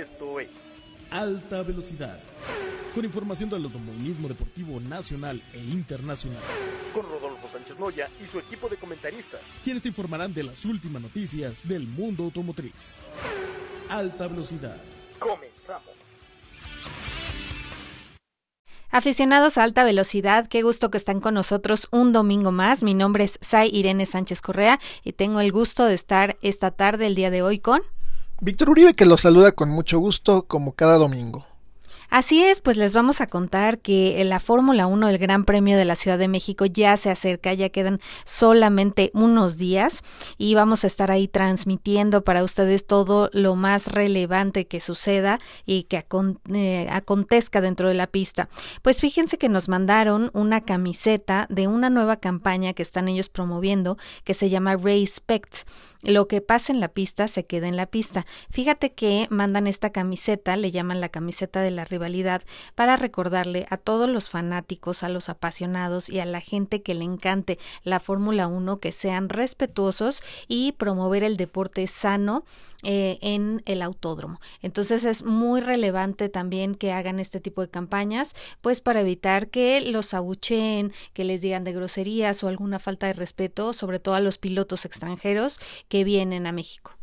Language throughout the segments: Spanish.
Esto es Alta Velocidad. Con información del automovilismo deportivo nacional e internacional. Con Rodolfo Sánchez Moya y su equipo de comentaristas. Quienes te informarán de las últimas noticias del mundo automotriz. Alta Velocidad. Comenzamos. Aficionados a alta velocidad, qué gusto que están con nosotros un domingo más. Mi nombre es Sai Irene Sánchez Correa y tengo el gusto de estar esta tarde, el día de hoy, con Víctor Uribe, que los saluda con mucho gusto, como cada domingo. Así es, pues les vamos a contar que la Fórmula 1 del Gran Premio de la Ciudad de México ya se acerca, ya quedan solamente unos días y vamos a estar ahí transmitiendo para ustedes todo lo más relevante que suceda y que eh, acontezca dentro de la pista. Pues fíjense que nos mandaron una camiseta de una nueva campaña que están ellos promoviendo que se llama Respect. Lo que pasa en la pista se queda en la pista. Fíjate que mandan esta camiseta, le llaman la camiseta de la para recordarle a todos los fanáticos, a los apasionados y a la gente que le encante la Fórmula 1 que sean respetuosos y promover el deporte sano eh, en el autódromo. Entonces es muy relevante también que hagan este tipo de campañas, pues para evitar que los abucheen, que les digan de groserías o alguna falta de respeto, sobre todo a los pilotos extranjeros que vienen a México.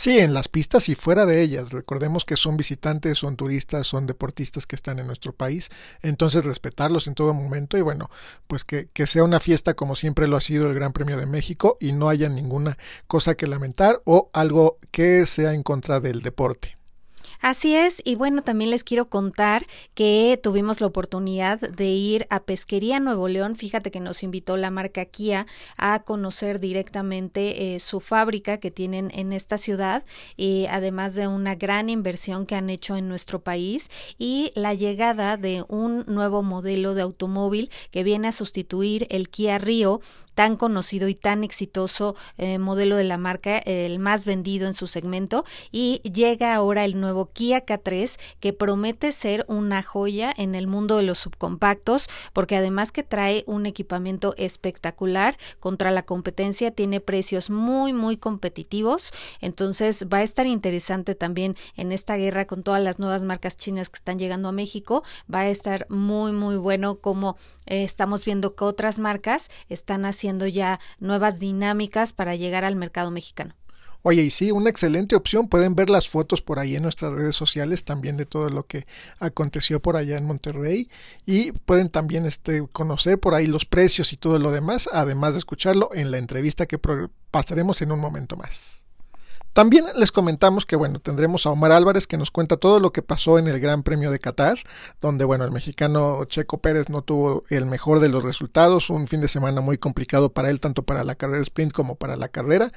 Sí, en las pistas y fuera de ellas. Recordemos que son visitantes, son turistas, son deportistas que están en nuestro país. Entonces respetarlos en todo momento y bueno, pues que, que sea una fiesta como siempre lo ha sido el Gran Premio de México y no haya ninguna cosa que lamentar o algo que sea en contra del deporte. Así es, y bueno, también les quiero contar que tuvimos la oportunidad de ir a Pesquería Nuevo León. Fíjate que nos invitó la marca Kia a conocer directamente eh, su fábrica que tienen en esta ciudad, y además de una gran inversión que han hecho en nuestro país y la llegada de un nuevo modelo de automóvil que viene a sustituir el Kia Rio tan conocido y tan exitoso eh, modelo de la marca, el más vendido en su segmento, y llega ahora el nuevo Kia K3 que promete ser una joya en el mundo de los subcompactos, porque además que trae un equipamiento espectacular contra la competencia, tiene precios muy, muy competitivos, entonces va a estar interesante también en esta guerra con todas las nuevas marcas chinas que están llegando a México, va a estar muy, muy bueno como eh, estamos viendo que otras marcas están haciendo ya nuevas dinámicas para llegar al mercado mexicano. Oye, y sí, una excelente opción. Pueden ver las fotos por ahí en nuestras redes sociales también de todo lo que aconteció por allá en Monterrey. Y pueden también este, conocer por ahí los precios y todo lo demás, además de escucharlo en la entrevista que pasaremos en un momento más. También les comentamos que, bueno, tendremos a Omar Álvarez que nos cuenta todo lo que pasó en el Gran Premio de Qatar, donde, bueno, el mexicano Checo Pérez no tuvo el mejor de los resultados, un fin de semana muy complicado para él, tanto para la carrera sprint como para la carrera,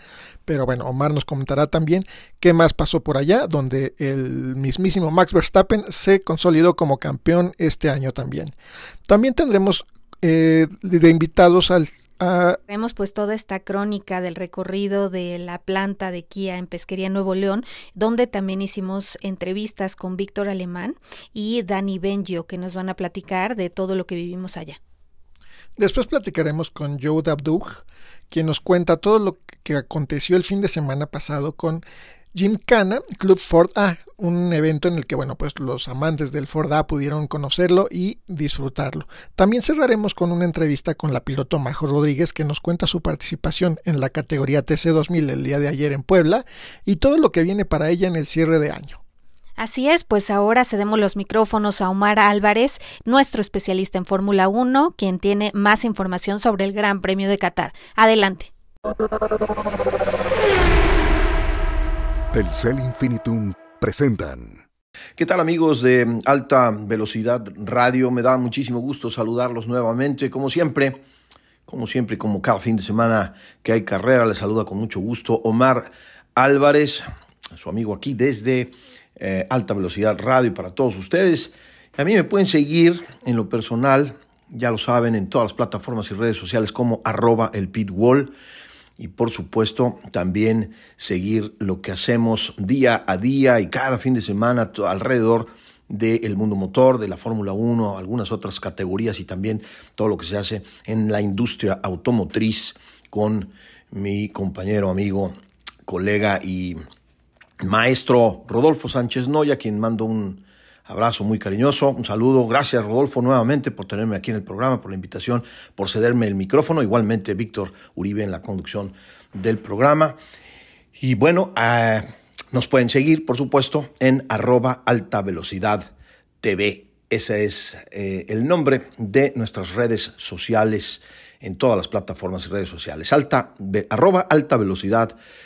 pero bueno, Omar nos comentará también qué más pasó por allá, donde el mismísimo Max Verstappen se consolidó como campeón este año también. También tendremos eh, de invitados al... A... Hemos pues toda esta crónica del recorrido de la planta de Kia en Pesquería Nuevo León, donde también hicimos entrevistas con Víctor Alemán y Dani Bengio, que nos van a platicar de todo lo que vivimos allá. Después platicaremos con Joe Dabdug, quien nos cuenta todo lo que aconteció el fin de semana pasado con Cana Club Ford A, un evento en el que, bueno, pues los amantes del Ford A pudieron conocerlo y disfrutarlo. También cerraremos con una entrevista con la piloto Majo Rodríguez que nos cuenta su participación en la categoría TC2000 el día de ayer en Puebla y todo lo que viene para ella en el cierre de año. Así es, pues ahora cedemos los micrófonos a Omar Álvarez, nuestro especialista en Fórmula 1, quien tiene más información sobre el Gran Premio de Qatar. Adelante. Telcel Infinitum presentan. ¿Qué tal amigos de Alta Velocidad Radio? Me da muchísimo gusto saludarlos nuevamente. Como siempre, como siempre, como cada fin de semana que hay carrera, les saluda con mucho gusto Omar Álvarez, su amigo aquí desde eh, Alta Velocidad Radio para todos ustedes. A mí me pueden seguir en lo personal, ya lo saben, en todas las plataformas y redes sociales como arroba el pitwall y por supuesto también seguir lo que hacemos día a día y cada fin de semana alrededor del mundo motor, de la Fórmula 1, algunas otras categorías y también todo lo que se hace en la industria automotriz con mi compañero, amigo, colega y maestro Rodolfo Sánchez Noya, quien mando un abrazo muy cariñoso, un saludo. Gracias, Rodolfo, nuevamente por tenerme aquí en el programa, por la invitación, por cederme el micrófono. Igualmente, Víctor Uribe en la conducción del programa. Y bueno, eh, nos pueden seguir, por supuesto, en arroba alta velocidad TV. Ese es eh, el nombre de nuestras redes sociales en todas las plataformas y redes sociales. Alta, arroba alta velocidad TV.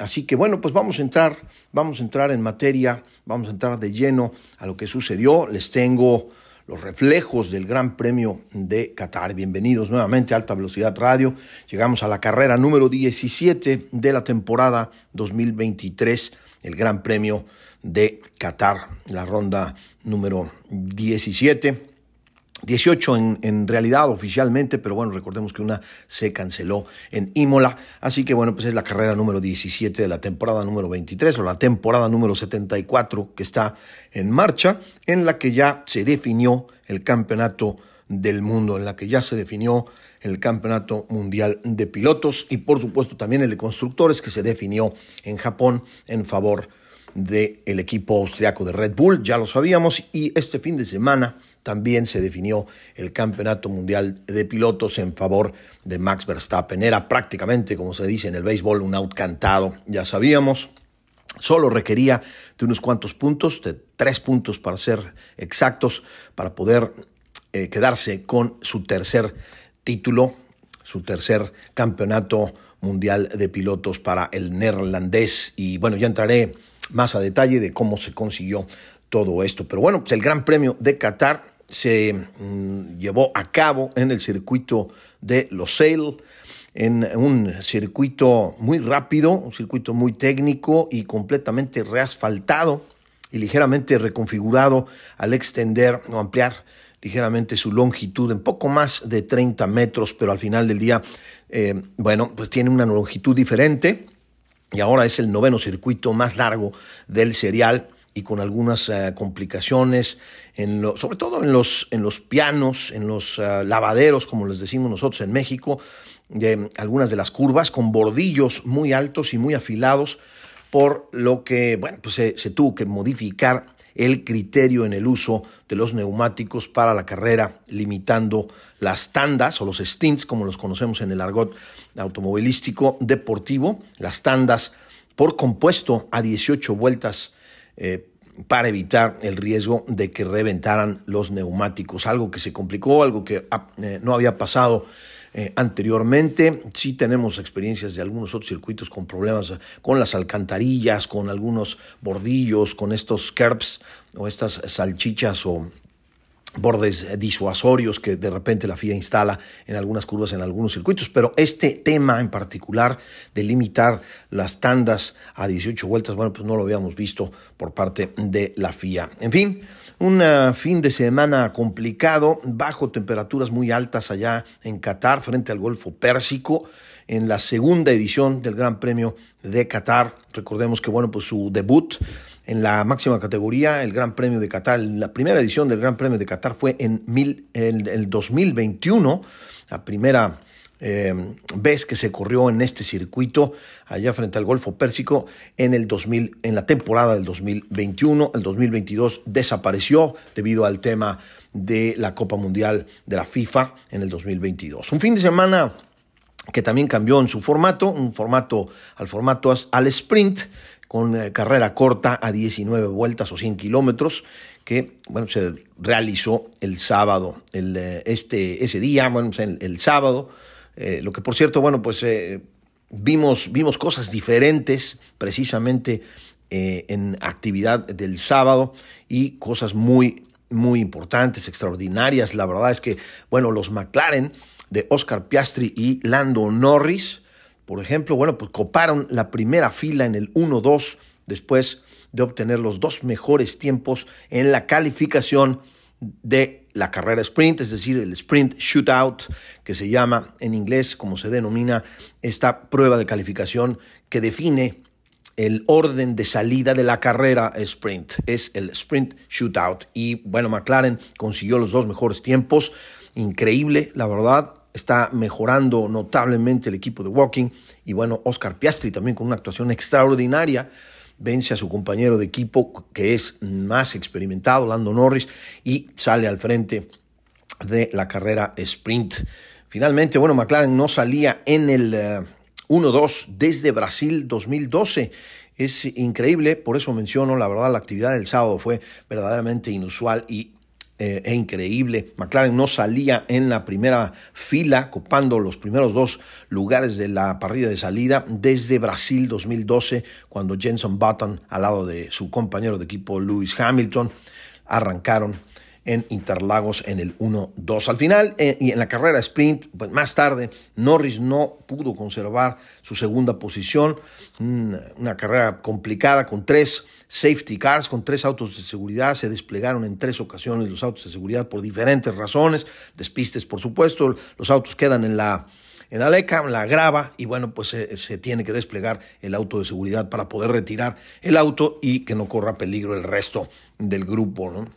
Así que bueno, pues vamos a entrar, vamos a entrar en materia, vamos a entrar de lleno a lo que sucedió. Les tengo los reflejos del Gran Premio de Qatar. Bienvenidos nuevamente a Alta Velocidad Radio. Llegamos a la carrera número 17 de la temporada 2023, el Gran Premio de Qatar, la ronda número 17. 18 en, en, realidad oficialmente, pero bueno, recordemos que una se canceló en Imola, así que bueno, pues es la carrera número 17 de la temporada número 23 o la temporada número 74 que está en marcha, en la que ya se definió el campeonato del mundo, en la que ya se definió el campeonato mundial de pilotos y por supuesto también el de constructores que se definió en Japón en favor del equipo austriaco de Red Bull, ya lo sabíamos, y este fin de semana también se definió el Campeonato Mundial de Pilotos en favor de Max Verstappen. Era prácticamente, como se dice en el béisbol, un out cantado, ya sabíamos. Solo requería de unos cuantos puntos, de tres puntos para ser exactos, para poder eh, quedarse con su tercer título, su tercer campeonato mundial de pilotos para el neerlandés. Y bueno, ya entraré más a detalle de cómo se consiguió todo esto. Pero bueno, pues el Gran Premio de Qatar se mm, llevó a cabo en el circuito de Losail, en un circuito muy rápido, un circuito muy técnico y completamente reasfaltado y ligeramente reconfigurado al extender o ampliar ligeramente su longitud en poco más de 30 metros, pero al final del día, eh, bueno, pues tiene una longitud diferente y ahora es el noveno circuito más largo del serial y con algunas eh, complicaciones, en lo, sobre todo en los, en los pianos, en los eh, lavaderos, como les decimos nosotros en México, de algunas de las curvas con bordillos muy altos y muy afilados, por lo que bueno, pues se, se tuvo que modificar el criterio en el uso de los neumáticos para la carrera, limitando las tandas o los stints, como los conocemos en el argot automovilístico deportivo, las tandas por compuesto a 18 vueltas eh, para evitar el riesgo de que reventaran los neumáticos, algo que se complicó, algo que ah, eh, no había pasado eh, anteriormente. Sí tenemos experiencias de algunos otros circuitos con problemas con las alcantarillas, con algunos bordillos, con estos curbs o estas salchichas o bordes disuasorios que de repente la FIA instala en algunas curvas, en algunos circuitos, pero este tema en particular de limitar las tandas a 18 vueltas, bueno, pues no lo habíamos visto por parte de la FIA. En fin, un uh, fin de semana complicado, bajo temperaturas muy altas allá en Qatar, frente al Golfo Pérsico, en la segunda edición del Gran Premio de Qatar. Recordemos que, bueno, pues su debut en la máxima categoría, el Gran Premio de Qatar. La primera edición del Gran Premio de Qatar fue en mil, el, 2021, la primera eh, vez que se corrió en este circuito allá frente al Golfo Pérsico en el 2000, en la temporada del 2021. El 2022 desapareció debido al tema de la Copa Mundial de la FIFA en el 2022. Un fin de semana que también cambió en su formato, un formato al formato al sprint, con eh, carrera corta a 19 vueltas o 100 kilómetros, que bueno, se realizó el sábado, el, eh, este, ese día, bueno, pues, el, sábado, eh, lo que por cierto, bueno, pues vimos, vimos cosas diferentes precisamente en actividad del sábado y cosas muy, muy importantes, extraordinarias. La verdad es que, bueno, los McLaren de Oscar Piastri y Lando Norris, por ejemplo, bueno, pues coparon la primera fila en el 1-2 después de obtener los dos mejores tiempos en la calificación de la carrera sprint, es decir, el sprint shootout, que se llama en inglés, como se denomina esta prueba de calificación que define el orden de salida de la carrera sprint. Es el sprint shootout. Y bueno, McLaren consiguió los dos mejores tiempos. Increíble, la verdad está mejorando notablemente el equipo de Walking y bueno, Oscar Piastri también con una actuación extraordinaria vence a su compañero de equipo que es más experimentado, Lando Norris, y sale al frente de la carrera sprint. Finalmente, bueno, McLaren no salía en el 1-2 eh, desde Brasil 2012. Es increíble, por eso menciono, la verdad, la actividad del sábado fue verdaderamente inusual y eh, e increíble. McLaren no salía en la primera fila, copando los primeros dos lugares de la parrilla de salida desde Brasil 2012, cuando Jenson Button, al lado de su compañero de equipo Lewis Hamilton, arrancaron en Interlagos en el 1-2. Al final, eh, y en la carrera sprint, pues más tarde, Norris no pudo conservar su segunda posición. una carrera complicada con tres safety cars, con tres autos de seguridad. Se desplegaron en tres ocasiones los autos de seguridad por diferentes razones. Despistes, por supuesto. Los autos quedan en la en la la grava y bueno, pues se, se, tiene que desplegar el auto de seguridad para poder retirar el auto y que no corra peligro el resto del grupo, ¿no?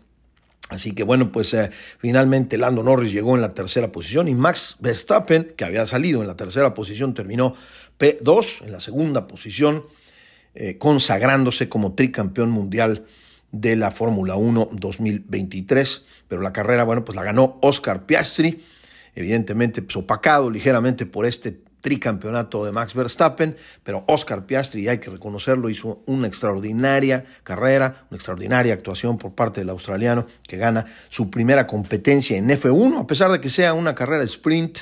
Así que bueno, pues eh, finalmente Lando Norris llegó en la tercera posición y Max Verstappen, que había salido en la tercera posición, terminó P2 en la segunda posición, eh, consagrándose como tricampeón mundial de la Fórmula 1 2023. Pero la carrera, bueno, pues la ganó Oscar Piastri, evidentemente pues, opacado ligeramente por este tricampeonato de Max Verstappen, pero Oscar Piastri, hay que reconocerlo, hizo una extraordinaria carrera, una extraordinaria actuación por parte del australiano que gana su primera competencia en F1, a pesar de que sea una carrera sprint.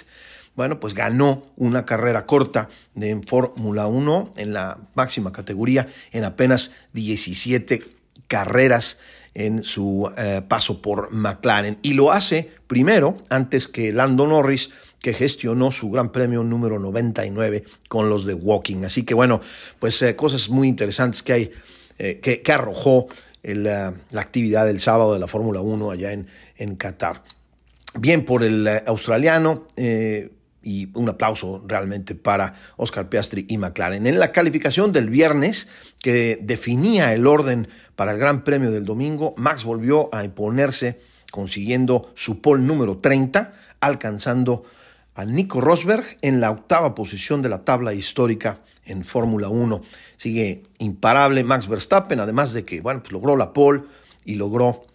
Bueno, pues ganó una carrera corta de Fórmula 1 en la máxima categoría en apenas 17 carreras en su eh, paso por McLaren. Y lo hace primero, antes que Lando Norris, que gestionó su Gran Premio número 99 con los de Walking. Así que bueno, pues eh, cosas muy interesantes que hay, eh, que, arrojó la actividad del sábado de la Fórmula 1 allá en, en Qatar. Bien por el eh, australiano y un aplauso realmente para Oscar Piastri y McLaren. En la calificación del viernes, que definía el orden para el Gran Premio del domingo, Max volvió a imponerse consiguiendo su pole número 30, alcanzando a Nico Rosberg en la octava posición de la tabla histórica en Fórmula 1. Sigue imparable Max Verstappen, además de que bueno, pues logró la pole y logró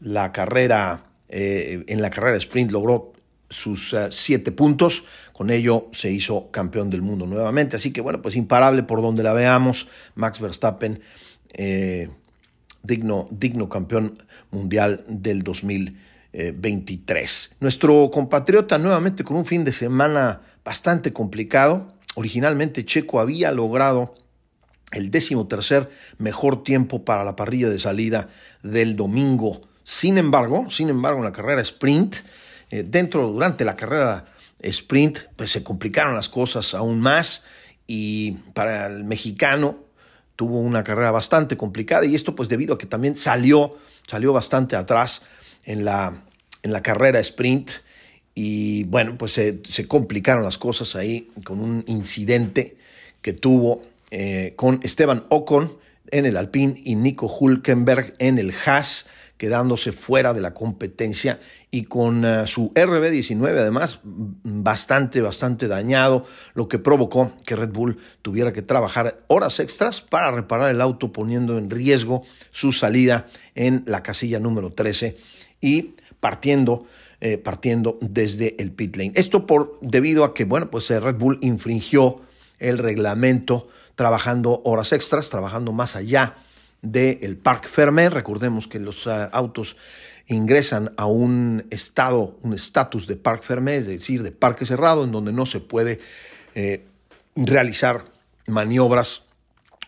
la carrera, eh, en la carrera sprint logró sus eh, siete puntos. Con ello se hizo campeón del mundo nuevamente. Así que bueno, pues imparable por donde la veamos. Max Verstappen, eh, digno, digno campeón mundial del 2000. 23. Nuestro compatriota nuevamente con un fin de semana bastante complicado. Originalmente Checo había logrado el décimo tercer mejor tiempo para la parrilla de salida del domingo. Sin embargo, sin embargo, en la carrera sprint, eh, dentro, durante la carrera sprint, pues se complicaron las cosas aún más y para el mexicano tuvo una carrera bastante complicada y esto pues debido a que también salió, salió bastante atrás en la, en la carrera sprint y bueno, pues se, complicaron las cosas ahí con un incidente que tuvo eh, con Esteban Ocon en el Alpine y Nico Hulkenberg en el Haas, quedándose fuera de la competencia y con eh, su RB19 además bastante, bastante dañado, lo que provocó que Red Bull tuviera que trabajar horas extras para reparar el auto poniendo en riesgo su salida en la casilla número 13 y partiendo, eh, partiendo desde el pit lane. Esto por, debido a que, bueno, pues eh, Red Bull infringió el reglamento trabajando horas extras, trabajando más allá del Parc Fermé. Recordemos que los eh, autos ingresan a un estado, un estatus de Parc Fermé, es decir, de parque cerrado, en donde no se puede realizar maniobras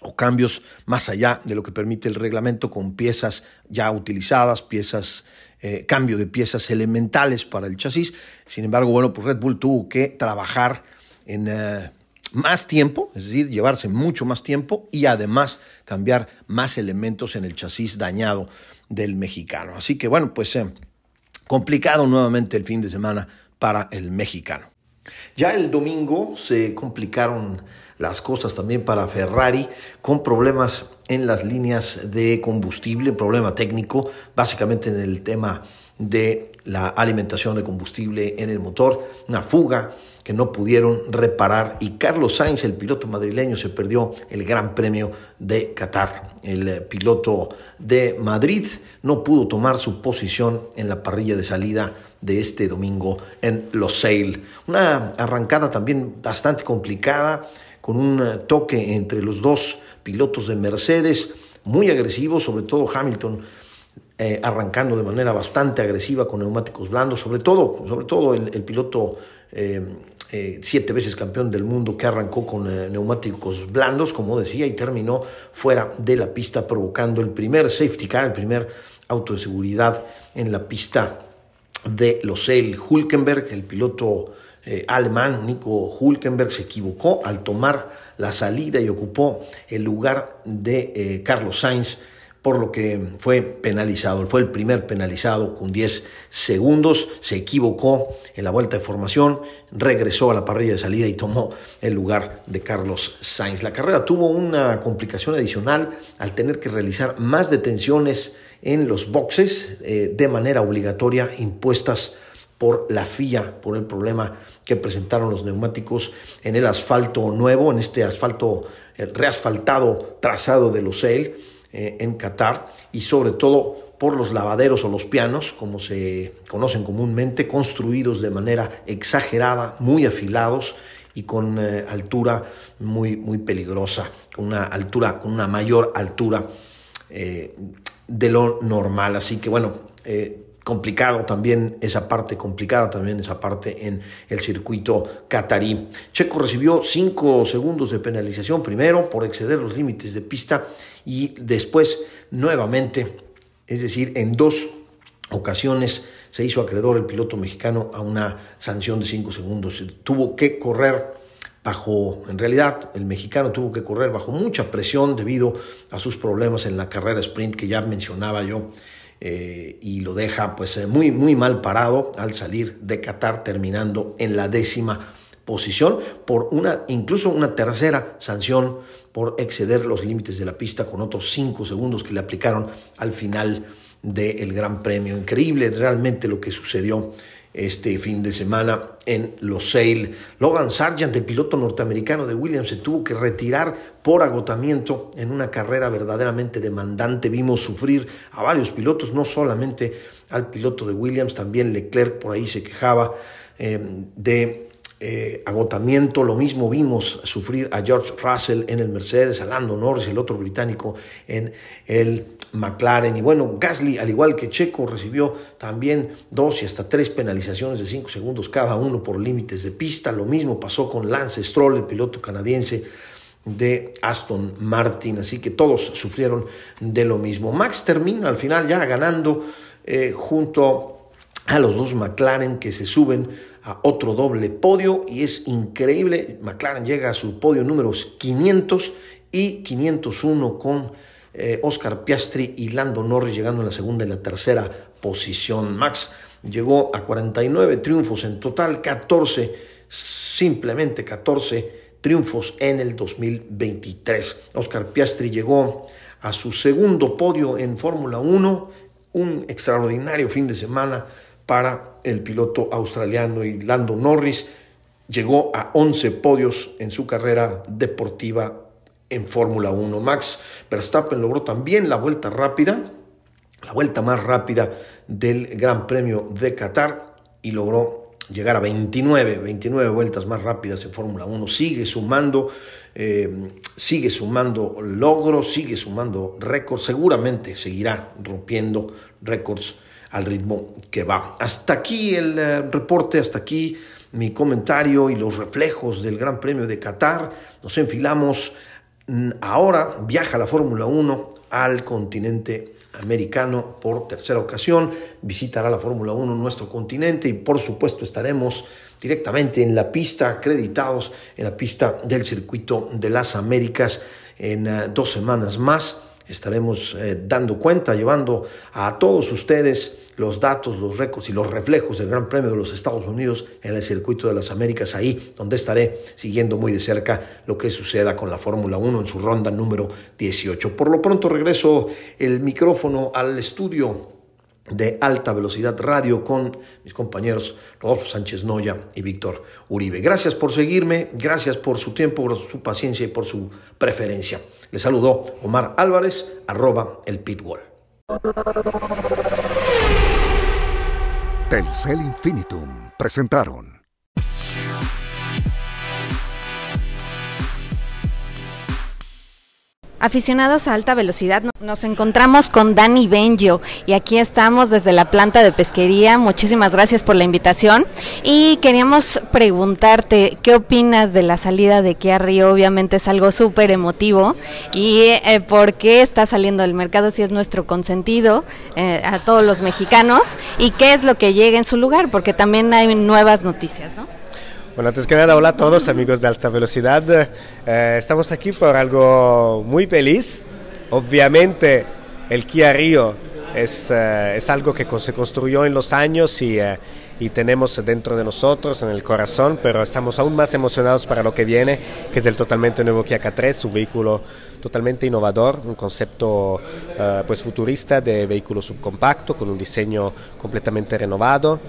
o cambios más allá de lo que permite el reglamento con piezas ya utilizadas, piezas eh, cambio de piezas elementales para el chasis. Sin embargo, bueno, pues Red Bull tuvo que trabajar en eh, más tiempo, es decir, llevarse mucho más tiempo y además cambiar más elementos en el chasis dañado del mexicano. Así que bueno, pues eh, complicado nuevamente el fin de semana para el mexicano. Ya el domingo se complicaron las cosas también para Ferrari con problemas en las líneas de combustible, problema técnico, básicamente en el tema de la alimentación de combustible en el motor, una fuga que no pudieron reparar y Carlos Sainz, el piloto madrileño, se perdió el Gran Premio de Qatar. El eh, piloto de Madrid no pudo tomar su posición en la parrilla de salida de este domingo en Losail. Una arrancada también bastante complicada, con un toque entre los dos pilotos de Mercedes, muy agresivo, sobre todo Hamilton eh, arrancando de manera bastante agresiva con neumáticos blandos, sobre todo, sobre todo el, piloto eh, eh, siete veces campeón del mundo que arrancó con neumáticos blandos, como decía, y terminó fuera de la pista provocando el primer safety car, el primer auto de seguridad en la pista de Lossell. Hulkenberg, el piloto alemán Nico Hulkenberg, se equivocó al tomar la salida y ocupó el lugar de Carlos Sainz por lo que fue penalizado. Fue el primer penalizado con 10 segundos, se equivocó en la vuelta de formación, regresó a la parrilla de salida y tomó el lugar de Carlos Sainz. La carrera tuvo una complicación adicional al tener que realizar más detenciones en los boxes eh, de manera obligatoria impuestas por la FIA, por el problema que presentaron los neumáticos en el asfalto nuevo, en este asfalto eh, reasfaltado trazado de los EL eh, en Qatar y sobre todo por los lavaderos o los pianos, como se conocen comúnmente, construidos de manera exagerada, muy afilados y con eh, altura muy, muy peligrosa, con una altura, con una mayor altura eh, de lo normal. Así que bueno, complicado también esa parte, complicada también esa parte en el circuito catarí. Checo recibió cinco segundos de penalización, primero por exceder los límites de pista y después nuevamente, es decir, en dos ocasiones se hizo acreedor el piloto mexicano a una sanción de cinco segundos. Tuvo que correr bajo, en realidad el mexicano tuvo que correr bajo mucha presión debido a sus problemas en la carrera sprint que ya mencionaba yo eh, y lo deja pues eh, muy, muy mal parado al salir de Qatar terminando en la décima posición por una, incluso una tercera sanción por exceder los límites de la pista con otros cinco segundos que le aplicaron al final del Gran Premio. Increíble realmente lo que sucedió este fin de semana en Losail. Logan Sargent, el piloto norteamericano de Williams, se tuvo que retirar por agotamiento en una carrera verdaderamente demandante. Vimos sufrir a varios pilotos, no solamente al piloto de Williams, también Leclerc por ahí se quejaba eh, de eh, agotamiento. Lo mismo vimos sufrir a George Russell en el Mercedes, a Lando Norris, el otro británico, en el McLaren. Y bueno, Gasly, al igual que Checo, recibió también dos y hasta tres penalizaciones de cinco segundos cada uno por límites de pista. Lo mismo pasó con Lance Stroll, el piloto canadiense de Aston Martin. Así que todos sufrieron de lo mismo. Max termina al final ya ganando eh, junto a los dos McLaren que se suben a otro doble podio y es increíble. McLaren llega a su podio número 500 y 501 con eh, Oscar Piastri y Lando Norris llegando en la segunda y la tercera posición. Max llegó a 49 triunfos en total, 14, simplemente 14 triunfos en el 2023. Oscar Piastri llegó a su segundo podio en Fórmula 1, un extraordinario fin de semana para el piloto australiano y Lando Norris. Llegó a 11 podios en su carrera deportiva en Fórmula 1. Max Verstappen logró también la vuelta rápida, la vuelta más rápida del Gran Premio de Qatar y logró llegar a 29, 29 vueltas más rápidas en Fórmula 1. Sigue sumando, eh, sigue sumando logros, sigue sumando récords. Seguramente seguirá rompiendo récords al ritmo que va. Hasta aquí el eh, reporte, hasta aquí mi comentario y los reflejos del Gran Premio de Qatar. Nos enfilamos. Mm, ahora viaja la Fórmula 1 al continente americano por tercera ocasión. Visitará la Fórmula 1 en nuestro continente y por supuesto estaremos directamente en la pista, acreditados en la pista del circuito de las Américas en eh, dos semanas más estaremos eh, dando cuenta, llevando a todos ustedes los datos, los récords y los reflejos del Gran Premio de los Estados Unidos en el circuito de las Américas, ahí donde estaré siguiendo muy de cerca lo que suceda con la Fórmula 1 en su ronda número 18. Por lo pronto regreso el micrófono al estudio de alta velocidad radio con mis compañeros Rodolfo Sánchez Noya y Víctor Uribe. Gracias por seguirme, gracias por su tiempo, por su paciencia y por su preferencia. Les saludó Omar Álvarez, arroba el pitbull. Telcel Infinitum presentaron Aficionados a alta velocidad, nos encontramos con Dani Benjo y aquí estamos desde la planta de pesquería. Muchísimas gracias por la invitación y queríamos preguntarte qué opinas de la salida de Kia Río. Obviamente es algo súper emotivo y eh, por qué está saliendo del mercado si es nuestro consentido eh, a todos los mexicanos y qué es lo que llega en su lugar, porque también hay nuevas noticias, ¿no? Bueno, antes que nada, hola a todos amigos de alta velocidad. Eh, estamos aquí por algo muy feliz. Obviamente el Kia Río es, eh, es algo que se construyó en los años y, eh, y, tenemos dentro de nosotros, en el corazón, pero estamos aún más emocionados para lo que viene, que es el totalmente nuevo Kia K3, un vehículo totalmente innovador, un concepto pues futurista de vehículo subcompacto con un diseño completamente renovado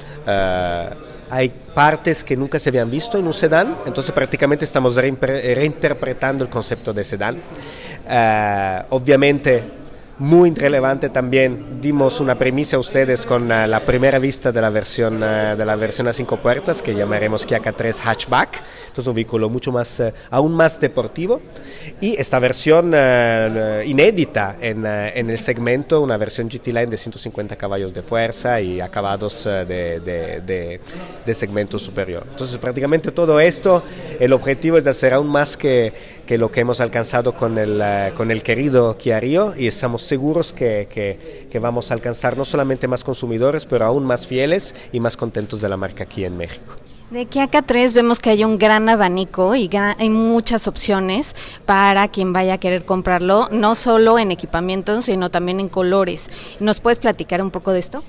hay partes que nunca se habían visto en un sedán, entonces prácticamente estamos reinterpretando el concepto de sedán. Uh, obviamente muy relevante también. Dimos una premisa a ustedes con uh, la primera vista de la versión uh, de la versión a cinco puertas que llamaremos Kia K3 Hatchback. Entonces un vehículo mucho más, uh, aún más deportivo. Y esta versión inédita en, en, el segmento, una versión GT Line de 150 caballos de fuerza y acabados de, de, de, de segmento superior. Entonces prácticamente todo esto, el objetivo es de hacer aún más que, que lo que hemos alcanzado con el, con el querido Kia Rio y estamos seguros que, que, vamos a alcanzar no solamente más consumidores, pero aún más fieles y más contentos de la marca aquí en México. De aquí acá tres vemos que hay un gran abanico y hay muchas opciones para quien vaya a querer comprarlo, no solo en equipamiento, sino también en colores. ¿Nos puedes platicar un poco de esto?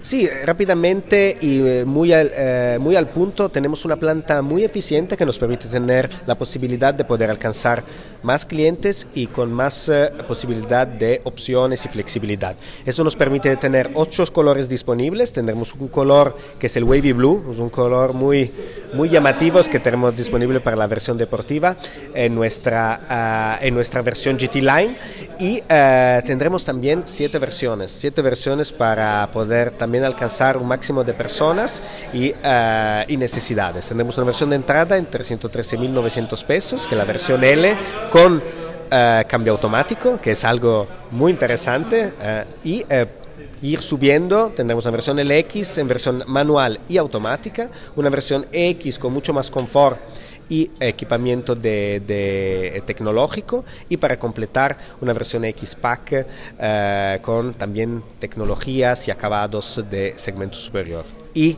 Sí, rápidamente y eh, muy al, eh, muy al punto, tenemos una planta muy eficiente que nos permite tener la posibilidad de poder alcanzar más clientes y con más eh, posibilidad de opciones y flexibilidad. Eso nos permite tener ocho colores disponibles, tendremos un color que es el Wavy Blue, un color muy, muy llamativo que tenemos disponible para la versión deportiva en nuestra, uh, en nuestra versión GT Line y uh, tendremos también siete versiones, siete versiones para poder también alcanzar un máximo de personas y, uh, y necesidades. Tendremos una versión de entrada en 313.900 pesos, que es la versión L, con uh, cambio automático, que es algo muy interesante, uh, y ir subiendo, tendremos una versión LX en versión manual y automática, una versión X con mucho más confort y equipamiento de, de tecnológico y para completar una versión X-Pack eh, con también tecnologías y acabados de segmento superior. Y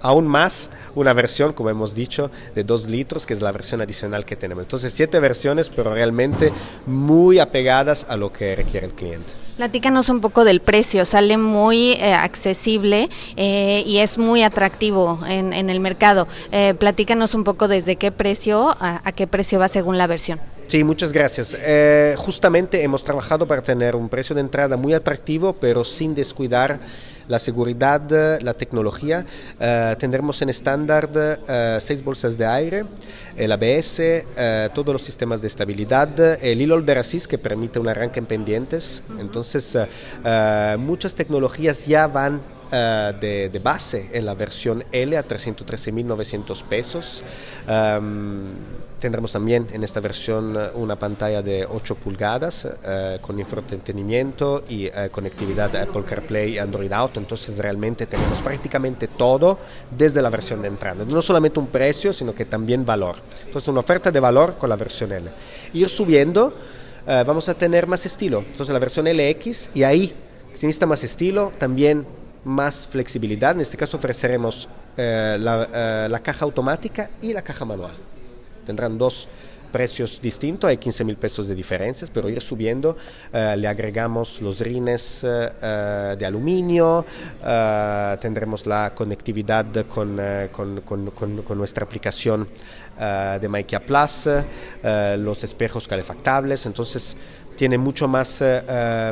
aún más una versión, como hemos dicho, de 2 litros, que es la versión adicional que tenemos. Entonces, siete versiones, pero realmente muy apegadas a lo que requiere el cliente. Platícanos un poco del precio, sale muy eh, accesible eh, y es muy atractivo en, en el mercado. Eh, platícanos un poco desde qué precio a, a, qué precio va según la versión. Sí, muchas gracias. Eh, justamente hemos trabajado para tener un precio de entrada muy atractivo, pero sin descuidar la seguridad, la tecnología. Uh, tendremos en estándar uh, seis bolsas de aire, el ABS, uh, todos los sistemas de estabilidad, el hilo Assist que permite un arranque en pendientes. Entonces, muchas tecnologías ya van Uh, de, de, base en la versión L a 313.900 pesos. Um, tendremos también en esta versión una pantalla de 8 pulgadas uh, con infoentretenimiento y uh, conectividad Apple CarPlay y Android Auto. Entonces realmente tenemos prácticamente todo desde la versión de entrada. No solamente un precio, sino que también valor. Entonces una oferta de valor con la versión L. Ir subiendo, vamos a tener más estilo. Entonces la versión LX y ahí, si necesita más estilo, también más flexibilidad. En este caso ofreceremos eh, la, eh, la, caja automática y la caja manual. Tendrán dos precios distintos, hay 15 mil pesos de diferencias, pero ir subiendo eh, le agregamos los rines de aluminio, tendremos la conectividad con, con, con, con nuestra aplicación de MyKia Plus, los espejos calefactables, entonces tiene mucho más,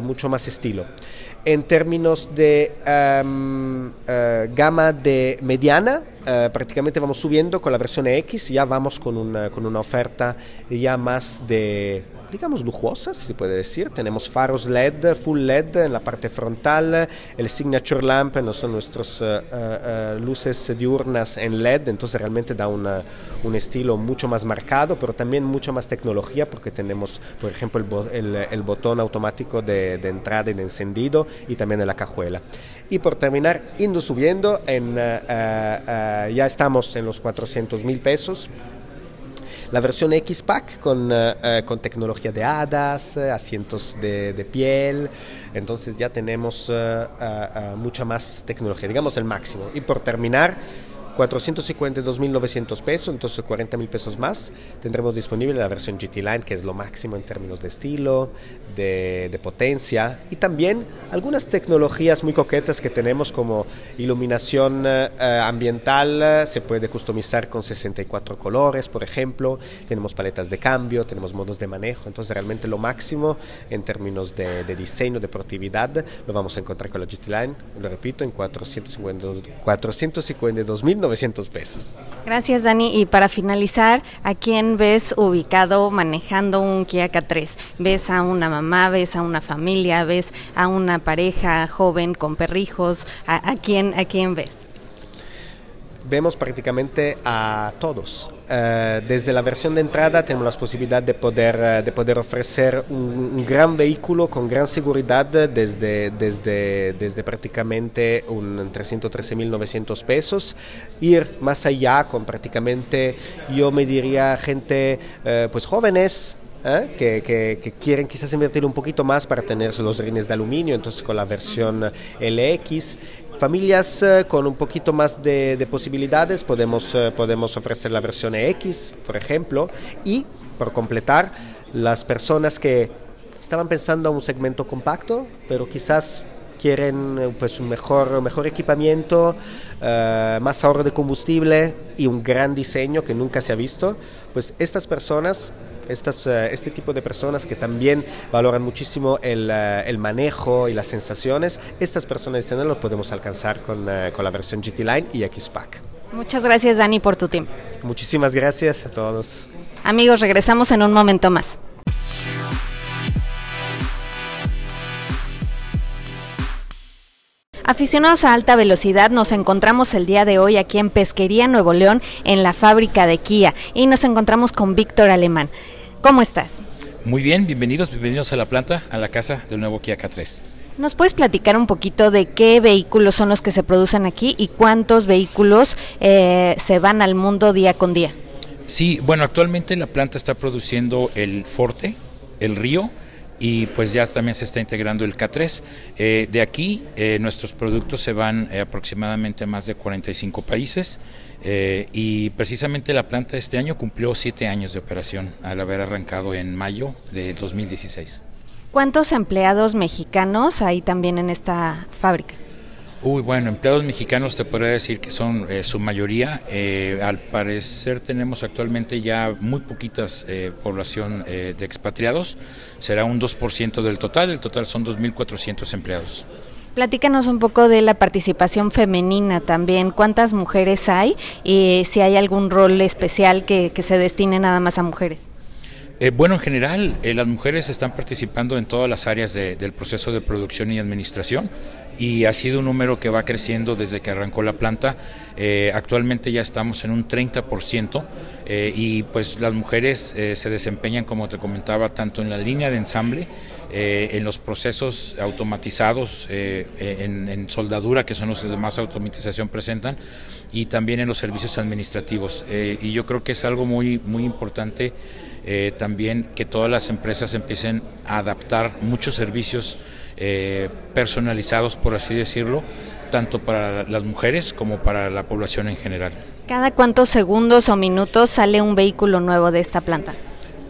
mucho más estilo. En términos de um, gama de mediana, prácticamente vamos subiendo con la versión X, ya vamos con una, con una oferta ya más de digamos, lujosas, se puede decir. Tenemos faros LED, full LED en la parte frontal, el signature lamp, no son nuestras uh, uh, luces diurnas en LED, entonces realmente da una, un estilo mucho más marcado, pero también mucha más tecnología porque tenemos, por ejemplo, el, el botón automático de, de, entrada y de encendido y también en la cajuela. Y por terminar, indo subiendo, en, uh, ya estamos en los 400 mil pesos la versión X-Pack con, uh, con, tecnología de hadas, asientos de, de piel, entonces ya tenemos uh, mucha más tecnología, digamos el máximo. Y por terminar, 452.900 pesos, entonces 40 mil pesos más. Tendremos disponible la versión GT Line, que es lo máximo en términos de estilo, de, potencia y también algunas tecnologías muy coquetas que tenemos como iluminación uh, ambiental, se puede customizar con 64 colores, por ejemplo. Tenemos paletas de cambio, tenemos modos de manejo, entonces realmente lo máximo en términos de, de diseño, deportividad, lo vamos a encontrar con la GT Line, lo repito, en 452 mil 900 pesos. Gracias, Dani. Y para finalizar, ¿a quién ves ubicado manejando un Kia K3? ¿Ves a una mamá, ves a una familia, ves a una pareja joven con perrijos? ¿A, a quién, a quién ves? Vemos prácticamente a todos. Uh, desde la versión de entrada tenemos la posibilidad de poder, uh, de poder ofrecer un, gran vehículo con gran seguridad desde, desde, desde prácticamente un 313.900 pesos, ir más allá con prácticamente, yo me diría, gente uh, pues jóvenes, ¿Eh? Que, que, que, quieren quizás invertir un poquito más para tener los rines de aluminio, entonces con la versión LX. Familias eh, con un poquito más de, de posibilidades podemos, eh, podemos ofrecer la versión X, por ejemplo, y por completar, las personas que estaban pensando en un segmento compacto, pero quizás quieren pues un mejor, mejor equipamiento, más ahorro de combustible y un gran diseño que nunca se ha visto, pues estas personas estas, uh, este tipo de personas que también valoran muchísimo el, uh, el manejo y las sensaciones, estas personas lo podemos alcanzar con, uh, con la versión GT Line y X-Pack. Muchas gracias Dani por tu tiempo. Muchísimas gracias a todos. Amigos, regresamos en un momento más. Aficionados a alta velocidad, nos encontramos el día de hoy aquí en Pesquería Nuevo León, en la fábrica de Kia, y nos encontramos con Víctor Alemán. ¿Cómo estás? Muy bien, bienvenidos, bienvenidos a la planta, a la casa del nuevo Kia K3. ¿Nos puedes platicar un poquito de qué vehículos son los que se producen aquí y cuántos vehículos eh, se van al mundo día con día? Sí, bueno, actualmente la planta está produciendo el Forte, el Río, y pues ya también se está integrando el K3. Eh, de aquí eh, nuestros productos se van eh, aproximadamente a más de 45 países eh, y precisamente la planta este año cumplió siete años de operación al haber arrancado en mayo de 2016. ¿Cuántos empleados mexicanos hay también en esta fábrica? Uy, bueno, empleados mexicanos te podría decir que son eh, su mayoría. Eh, al parecer tenemos actualmente ya muy poquitas eh, población de expatriados. Será un 2% del total. El total son 2.400 empleados. Platícanos un poco de la participación femenina también. ¿Cuántas mujeres hay? Y si hay algún rol especial que, se destine nada más a mujeres. Eh, bueno, en general, eh, las mujeres están participando en todas las áreas de, del proceso de producción y administración y ha sido un número que va creciendo desde que arrancó la planta. Eh, actualmente ya estamos en un 30% eh, y pues las mujeres se desempeñan, como te comentaba, tanto en la línea de ensamble, en los procesos automatizados, en, en, soldadura, que son los que más automatización presentan, y también en los servicios administrativos. y yo creo que es algo muy, muy importante también que todas las empresas empiecen a adaptar muchos servicios eh, personalizados, por así decirlo, tanto para las mujeres como para la población en general. ¿Cada cuántos segundos o minutos sale un vehículo nuevo de esta planta?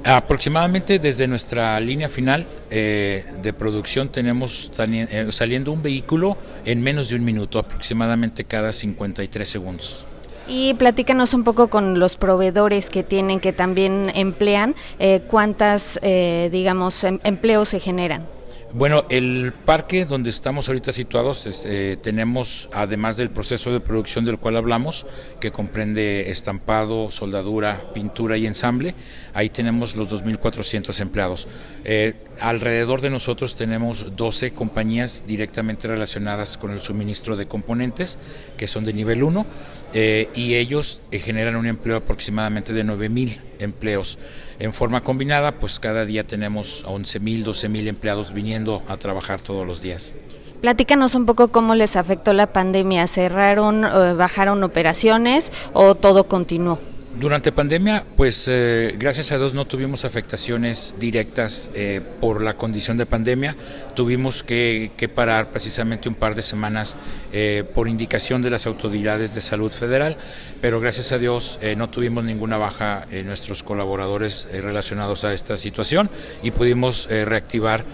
Aproximadamente desde nuestra línea final eh, de producción tenemos eh, saliendo un vehículo en menos de un minuto, aproximadamente cada 53 segundos. Y platícanos un poco con los proveedores que tienen, que también emplean, eh, cuántas, eh, digamos, em, empleos se generan. Bueno, el parque donde estamos ahorita situados eh, tenemos, además del proceso de producción del cual hablamos, que comprende estampado, soldadura, pintura y ensamble, ahí tenemos los 2.400 empleados. Eh, alrededor de nosotros tenemos 12 compañías directamente relacionadas con el suministro de componentes, que son de nivel 1, eh, y ellos generan un empleo aproximadamente de 9.000 empleos. En forma combinada, pues cada día tenemos 11.000, 12.000 empleados viniendo a trabajar todos los días. Platícanos un poco cómo les afectó la pandemia. ¿Cerraron, eh, bajaron operaciones o todo continuó? Durante pandemia, pues eh, gracias a Dios no tuvimos afectaciones directas eh, por la condición de pandemia. Tuvimos que, parar precisamente un par de semanas eh, por indicación de las autoridades de salud federal, pero gracias a Dios no tuvimos ninguna baja en nuestros colaboradores relacionados a esta situación y pudimos reactivar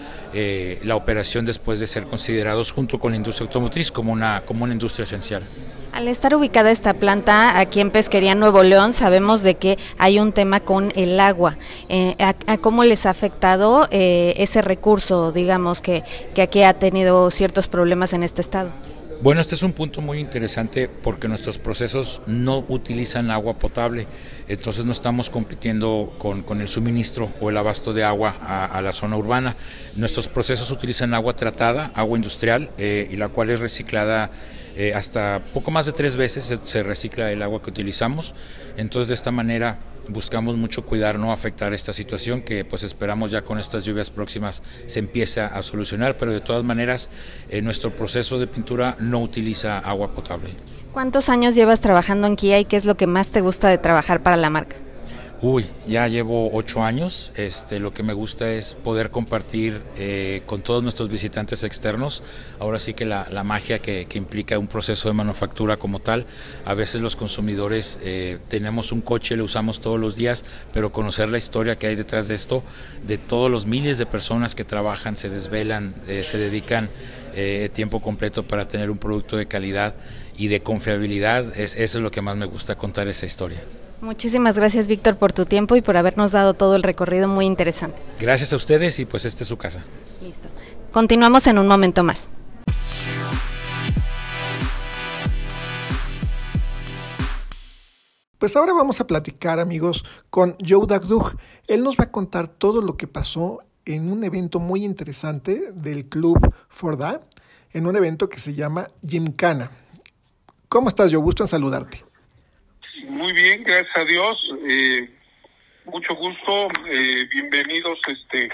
la operación después de ser considerados junto con la industria automotriz como una, como una industria esencial. Al estar ubicada esta planta aquí en Pesquería Nuevo León, sabemos de que hay un tema con el agua. Eh, a, ¿Cómo les ha afectado eh, ese recurso, digamos, que, que aquí ha tenido ciertos problemas en este estado? Bueno, este es un punto muy interesante porque nuestros procesos no utilizan agua potable, entonces no estamos compitiendo con, el suministro o el abasto de agua a, la zona urbana. Nuestros procesos utilizan agua tratada, agua industrial, eh, y la cual es reciclada eh, hasta poco más de tres veces se, recicla el agua que utilizamos. Entonces de esta manera buscamos mucho cuidar, no afectar esta situación que pues esperamos ya con estas lluvias próximas se empiece a solucionar, pero de todas maneras eh, nuestro proceso de pintura no utiliza agua potable. ¿Cuántos años llevas trabajando en Kia y qué es lo que más te gusta de trabajar para la marca? Uy, ya llevo ocho años. Este, lo que me gusta es poder compartir eh, con todos nuestros visitantes externos. Ahora sí que la, magia que, implica un proceso de manufactura como tal. A veces los consumidores eh, tenemos un coche, lo usamos todos los días, pero conocer la historia que hay detrás de esto, de todos los miles de personas que trabajan, se desvelan, eh, se dedican tiempo completo para tener un producto de calidad y de confiabilidad, es, eso es lo que más me gusta contar esa historia. Muchísimas gracias, Víctor, por tu tiempo y por habernos dado todo el recorrido muy interesante. Gracias a ustedes y pues esta es su casa. Listo. Continuamos en un momento más. Pues ahora vamos a platicar, amigos, con Joe Dagdug. Él nos va a contar todo lo que pasó en un evento muy interesante del Club Forda, en un evento que se llama Gymkhana. ¿Cómo estás, Joe? Gusto en saludarte. Muy bien, gracias a Dios. Eh, mucho gusto. Eh, bienvenidos, este,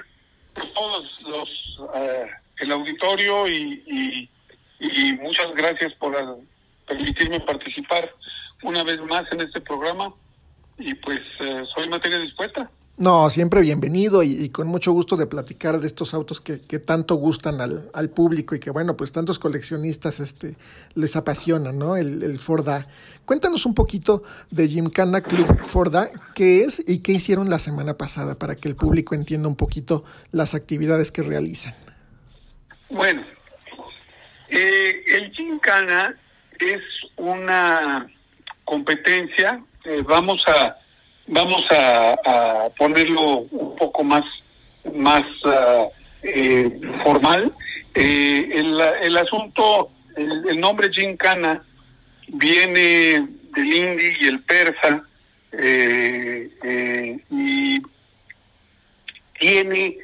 todos los, eh, el auditorio y, y, muchas gracias por permitirme participar una vez más en este programa. Y pues soy materia dispuesta. No, siempre bienvenido y, con mucho gusto de platicar de estos autos que, tanto gustan al, al, público y que, bueno, pues tantos coleccionistas este, les apasionan, ¿no? El, el Forda. Cuéntanos un poquito de Gymkhana Club Forda, qué es y qué hicieron la semana pasada para que el público entienda un poquito las actividades que realizan. Bueno, eh, el Gymkhana es una competencia, eh, vamos a vamos a, ponerlo un poco más, más ah, eh, formal. Eh, el, asunto, el, nombre Gincana viene del hindi y el persa eh, y tiene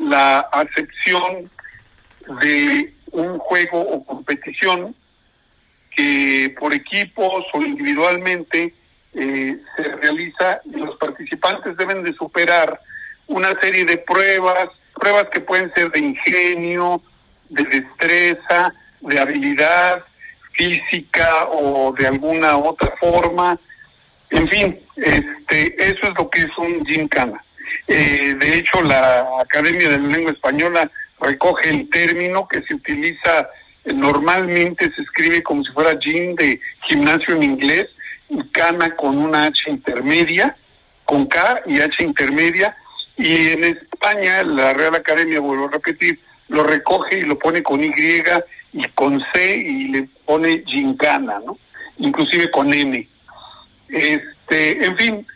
la acepción de un juego o competición que por equipos o individualmente eh, se realiza y los participantes deben de superar una serie de pruebas, pruebas que pueden ser de ingenio, de destreza, de habilidad física o de alguna otra forma. En fin, este, eso es lo que es un gincana. Eh, de hecho, la Academia de la Lengua Española recoge el término que se utiliza normalmente, se escribe como si fuera gym de gimnasio en inglés, Cana con una H intermedia, con K y H intermedia, y en España la Real Academia, vuelvo a repetir, lo recoge y lo pone con Y y con C y le pone Gincana, ¿no? inclusive con N. Este, en fin,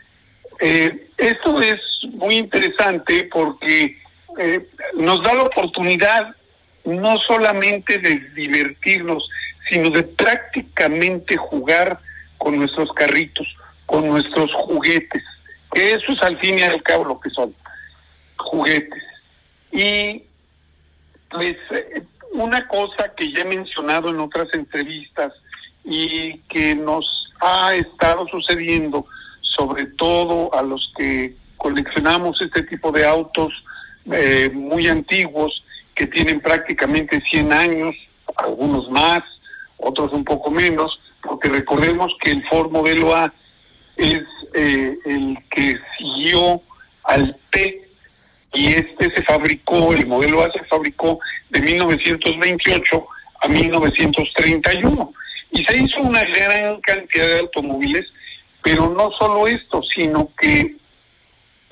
eh, esto es muy interesante porque eh, nos da la oportunidad no solamente de divertirnos, sino de prácticamente jugar con nuestros carritos, con nuestros juguetes, que eso es al fin y al cabo lo que son, juguetes. Y pues eh, una cosa que ya he mencionado en otras entrevistas y que nos ha estado sucediendo, sobre todo a los que coleccionamos este tipo de autos eh, muy antiguos, que tienen prácticamente 100 años, algunos más, otros un poco menos, porque recordemos que el Ford modelo A es eh, el que siguió al T y este se fabricó, el modelo A se fabricó de 1928 a 1931 y se hizo una gran cantidad de automóviles, pero no solo esto, sino que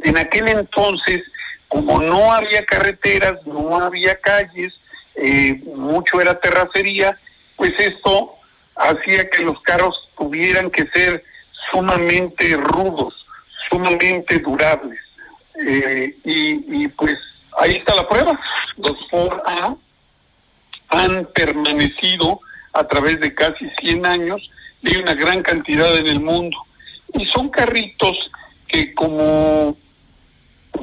en aquel entonces, como no había carreteras, no había calles, eh, mucho era terracería, pues esto hacía que los carros tuvieran que ser sumamente rudos, sumamente durables. Eh, y, pues ahí está la prueba. Los Ford A han permanecido a través de casi 100 años y hay una gran cantidad en el mundo. Y son carritos que como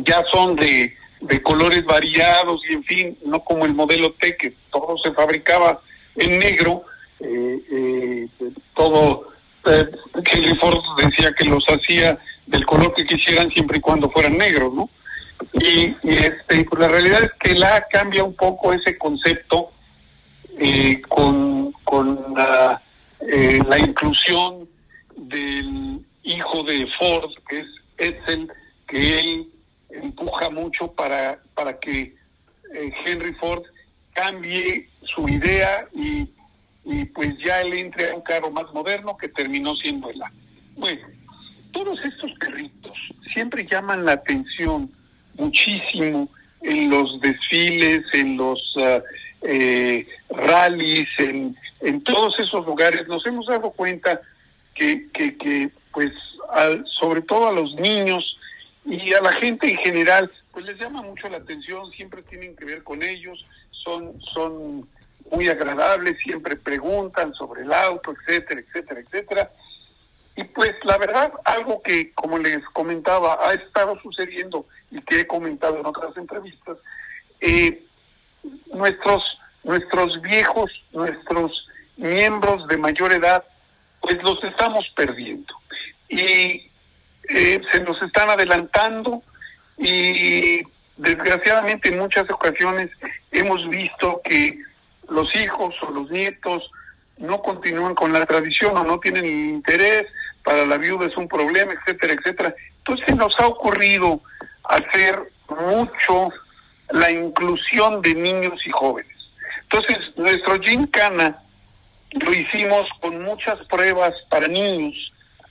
ya son de, de colores variados y en fin, no como el modelo T que todo se fabricaba en negro, eh, eh, todo, eh, Henry Ford decía que los hacía del color que quisieran siempre y cuando fueran negros, ¿no? Y, este, pues la realidad es que la cambia un poco ese concepto eh, con, con la, la inclusión del hijo de Ford, que es Edsel, que él empuja mucho para, para que Henry Ford cambie su idea y, y pues ya él entre a un carro más moderno que terminó siendo el A. Bueno, todos estos carritos siempre llaman la atención muchísimo en los desfiles, en los uh, eh, rallies, en, en todos esos lugares. Nos hemos dado cuenta que, que, que pues, al, sobre todo a los niños y a la gente en general, pues les llama mucho la atención, siempre tienen que ver con ellos, son, son muy agradables, siempre preguntan sobre el auto, etcétera, etcétera, etcétera. Y pues la verdad, algo que, como les comentaba, ha estado sucediendo y que he comentado en otras entrevistas, eh, nuestros, nuestros viejos, nuestros miembros de mayor edad, pues los estamos perdiendo. Y eh, se nos están adelantando y desgraciadamente en muchas ocasiones hemos visto que los hijos o los nietos no continúan con la tradición o no tienen interés, para la viuda es un problema, etcétera, etcétera. Entonces nos ha ocurrido hacer mucho la inclusión de niños y jóvenes. Entonces, nuestro Gincana lo hicimos con muchas pruebas para niños,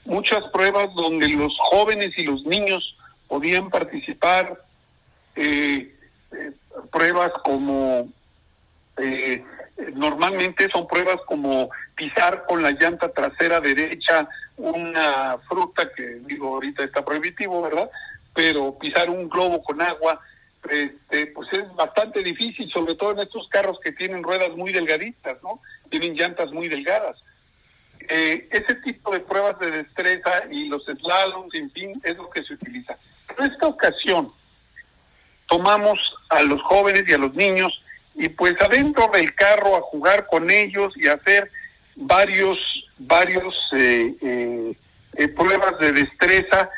muchas pruebas donde los jóvenes y los niños podían participar, eh, eh, pruebas como eh, normalmente son pruebas como pisar con la llanta trasera derecha una fruta que digo ahorita está prohibitivo, ¿verdad? Pero pisar un globo con agua, este, pues es bastante difícil, sobre todo en estos carros que tienen ruedas muy delgaditas, ¿no? Tienen llantas muy delgadas. Eh, ese tipo de pruebas de destreza y los slaloms, en fin, es lo que se utiliza. En esta ocasión tomamos a los jóvenes y a los niños y pues adentro del carro a jugar con ellos y hacer varios varios eh, eh, eh, pruebas de destreza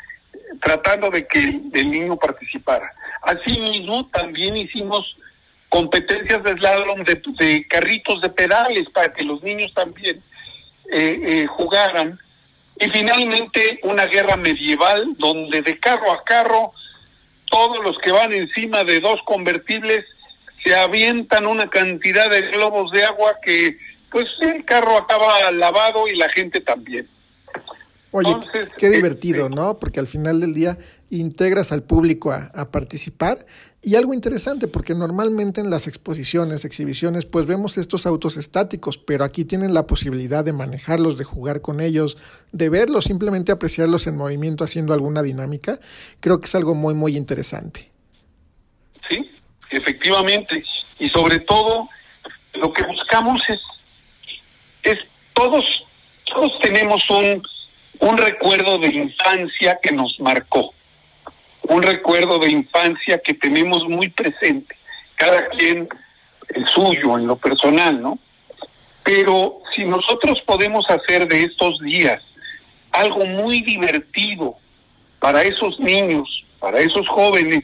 tratando de que el, niño participara. Asimismo, también hicimos competencias de slalom de, de, carritos de pedales para que los niños también jugaran. Y finalmente una guerra medieval donde de carro a carro todos los que van encima de dos convertibles se avientan una cantidad de globos de agua que pues el carro acaba lavado y la gente también. Oye, qué divertido, este, ¿no? Porque al final del día integras al público a, a, participar. Y algo interesante, porque normalmente en las exposiciones, exhibiciones, pues vemos estos autos estáticos, pero aquí tienen la posibilidad de manejarlos, de jugar con ellos, de verlos, simplemente apreciarlos en movimiento haciendo alguna dinámica. Creo que es algo muy, muy interesante. Efectivamente. Y sobre todo, lo que buscamos es, es todos, todos tenemos un un recuerdo de infancia que nos marcó, un recuerdo de infancia que tenemos muy presente, cada quien el suyo, en lo personal, ¿no? Pero si nosotros podemos hacer de estos días algo muy divertido para esos niños, para esos jóvenes,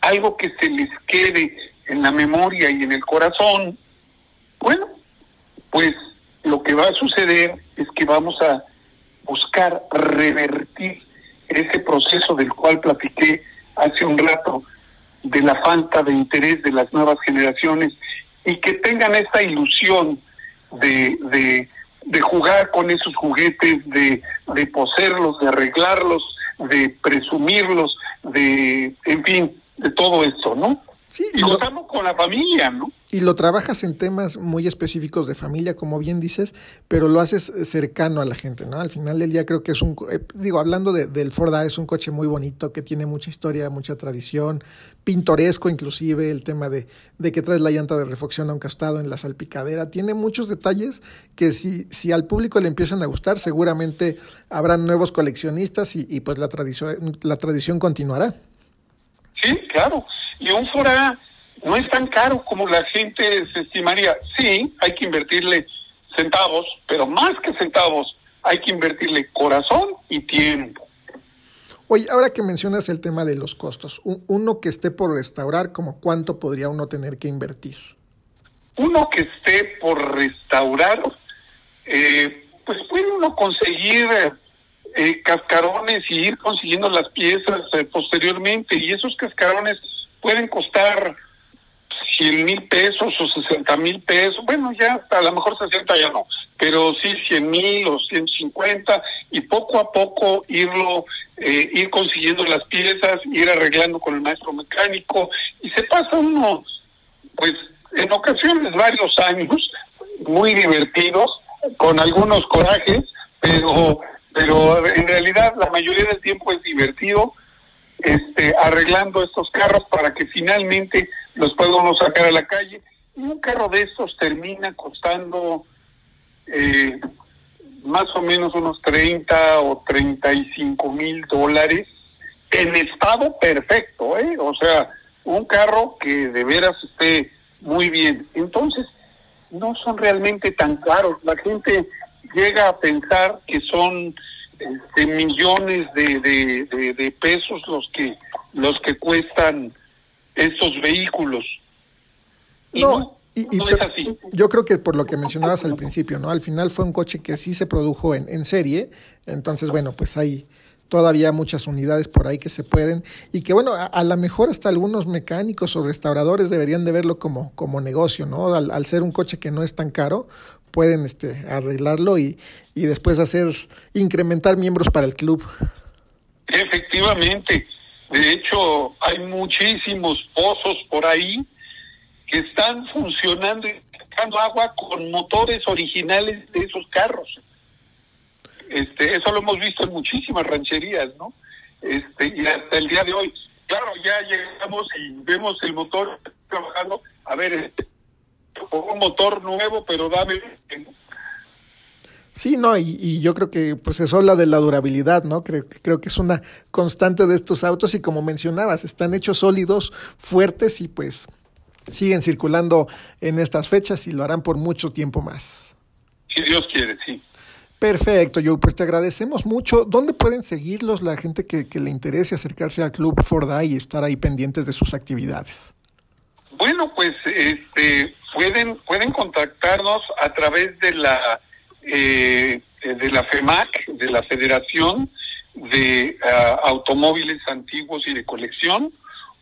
algo que se les quede en la memoria y en el corazón, bueno, pues lo que va a suceder es que vamos a buscar revertir ese proceso del cual platiqué hace un rato de la falta de interés de las nuevas generaciones y que tengan esta ilusión de, de, jugar con esos juguetes, de, de poseerlos, de arreglarlos, de presumirlos, de, en fin, de todo esto, ¿no? Sí, y, lo, con la familia, ¿no? Y lo trabajas en temas muy específicos de familia, como bien dices, pero lo haces cercano a la gente, ¿no? Al final del día creo que es un, eh, digo, hablando de, del Ford A, es un coche muy bonito, que tiene mucha historia, mucha tradición, pintoresco inclusive, el tema de, de que traes la llanta de refacción a un costado en la salpicadera, tiene muchos detalles que si, si al público le empiezan a gustar, seguramente habrán nuevos coleccionistas y, y pues la tradición, la tradición continuará. Sí, claro. Y un Fora no es tan caro como la gente se estimaría. Sí, hay que invertirle centavos, pero más que centavos, hay que invertirle corazón y tiempo. Oye, ahora que mencionas el tema de los costos, uno que esté por restaurar, ¿como cuánto podría uno tener que invertir? Uno que esté por restaurar, eh, pues puede uno conseguir eh, cascarones y ir consiguiendo las piezas eh, posteriormente, y esos cascarones pueden costar 100 mil pesos o 60 mil pesos, bueno, ya a lo mejor 60 ya no, pero sí 100 mil o 150 y poco a poco irlo, eh, ir consiguiendo las piezas, ir arreglando con el maestro mecánico. Y se pasa uno, pues en ocasiones varios años muy divertidos, con algunos corajes, pero, pero en realidad la mayoría del tiempo es divertido este, arreglando estos carros para que finalmente los podamos sacar a la calle. Y un carro de estos termina costando eh, más o menos unos 30 o 35 mil dólares en estado perfecto, ¿eh? O sea, un carro que de veras esté muy bien. Entonces, no son realmente tan caros. La gente llega a pensar que son de millones de, de, pesos los que los que cuestan estos vehículos. no, y, es así. Yo creo que por lo que mencionabas al principio, ¿no? Al final fue un coche que sí se produjo en, en serie, entonces bueno, pues hay todavía muchas unidades por ahí que se pueden y que bueno, a, lo mejor hasta algunos mecánicos o restauradores deberían de verlo como, como negocio, ¿no? Al, al, ser un coche que no es tan caro, pueden este, arreglarlo y, y después hacer, incrementar miembros para el club. Efectivamente, de hecho hay muchísimos pozos por ahí que están funcionando y sacando agua con motores originales de esos carros. Este, eso lo hemos visto en muchísimas rancherías, ¿no? Este, y hasta el día de hoy, claro, ya llegamos y vemos el motor trabajando, a ver, este, un motor nuevo, pero dame. Sí, no, y, yo creo que pues eso habla de la durabilidad, ¿no? Creo, creo que es una constante de estos autos y como mencionabas, están hechos sólidos, fuertes y pues siguen circulando en estas fechas y lo harán por mucho tiempo más. Si Dios quiere, sí. Perfecto, yo pues te agradecemos mucho. ¿Dónde pueden seguirlos la gente que, que le interese acercarse al Club Ford y estar ahí pendientes de sus actividades? Bueno, pues este pueden pueden contactarnos a través de la eh, de la FEMAC, de la Federación de ah, Automóviles Antiguos y de Colección,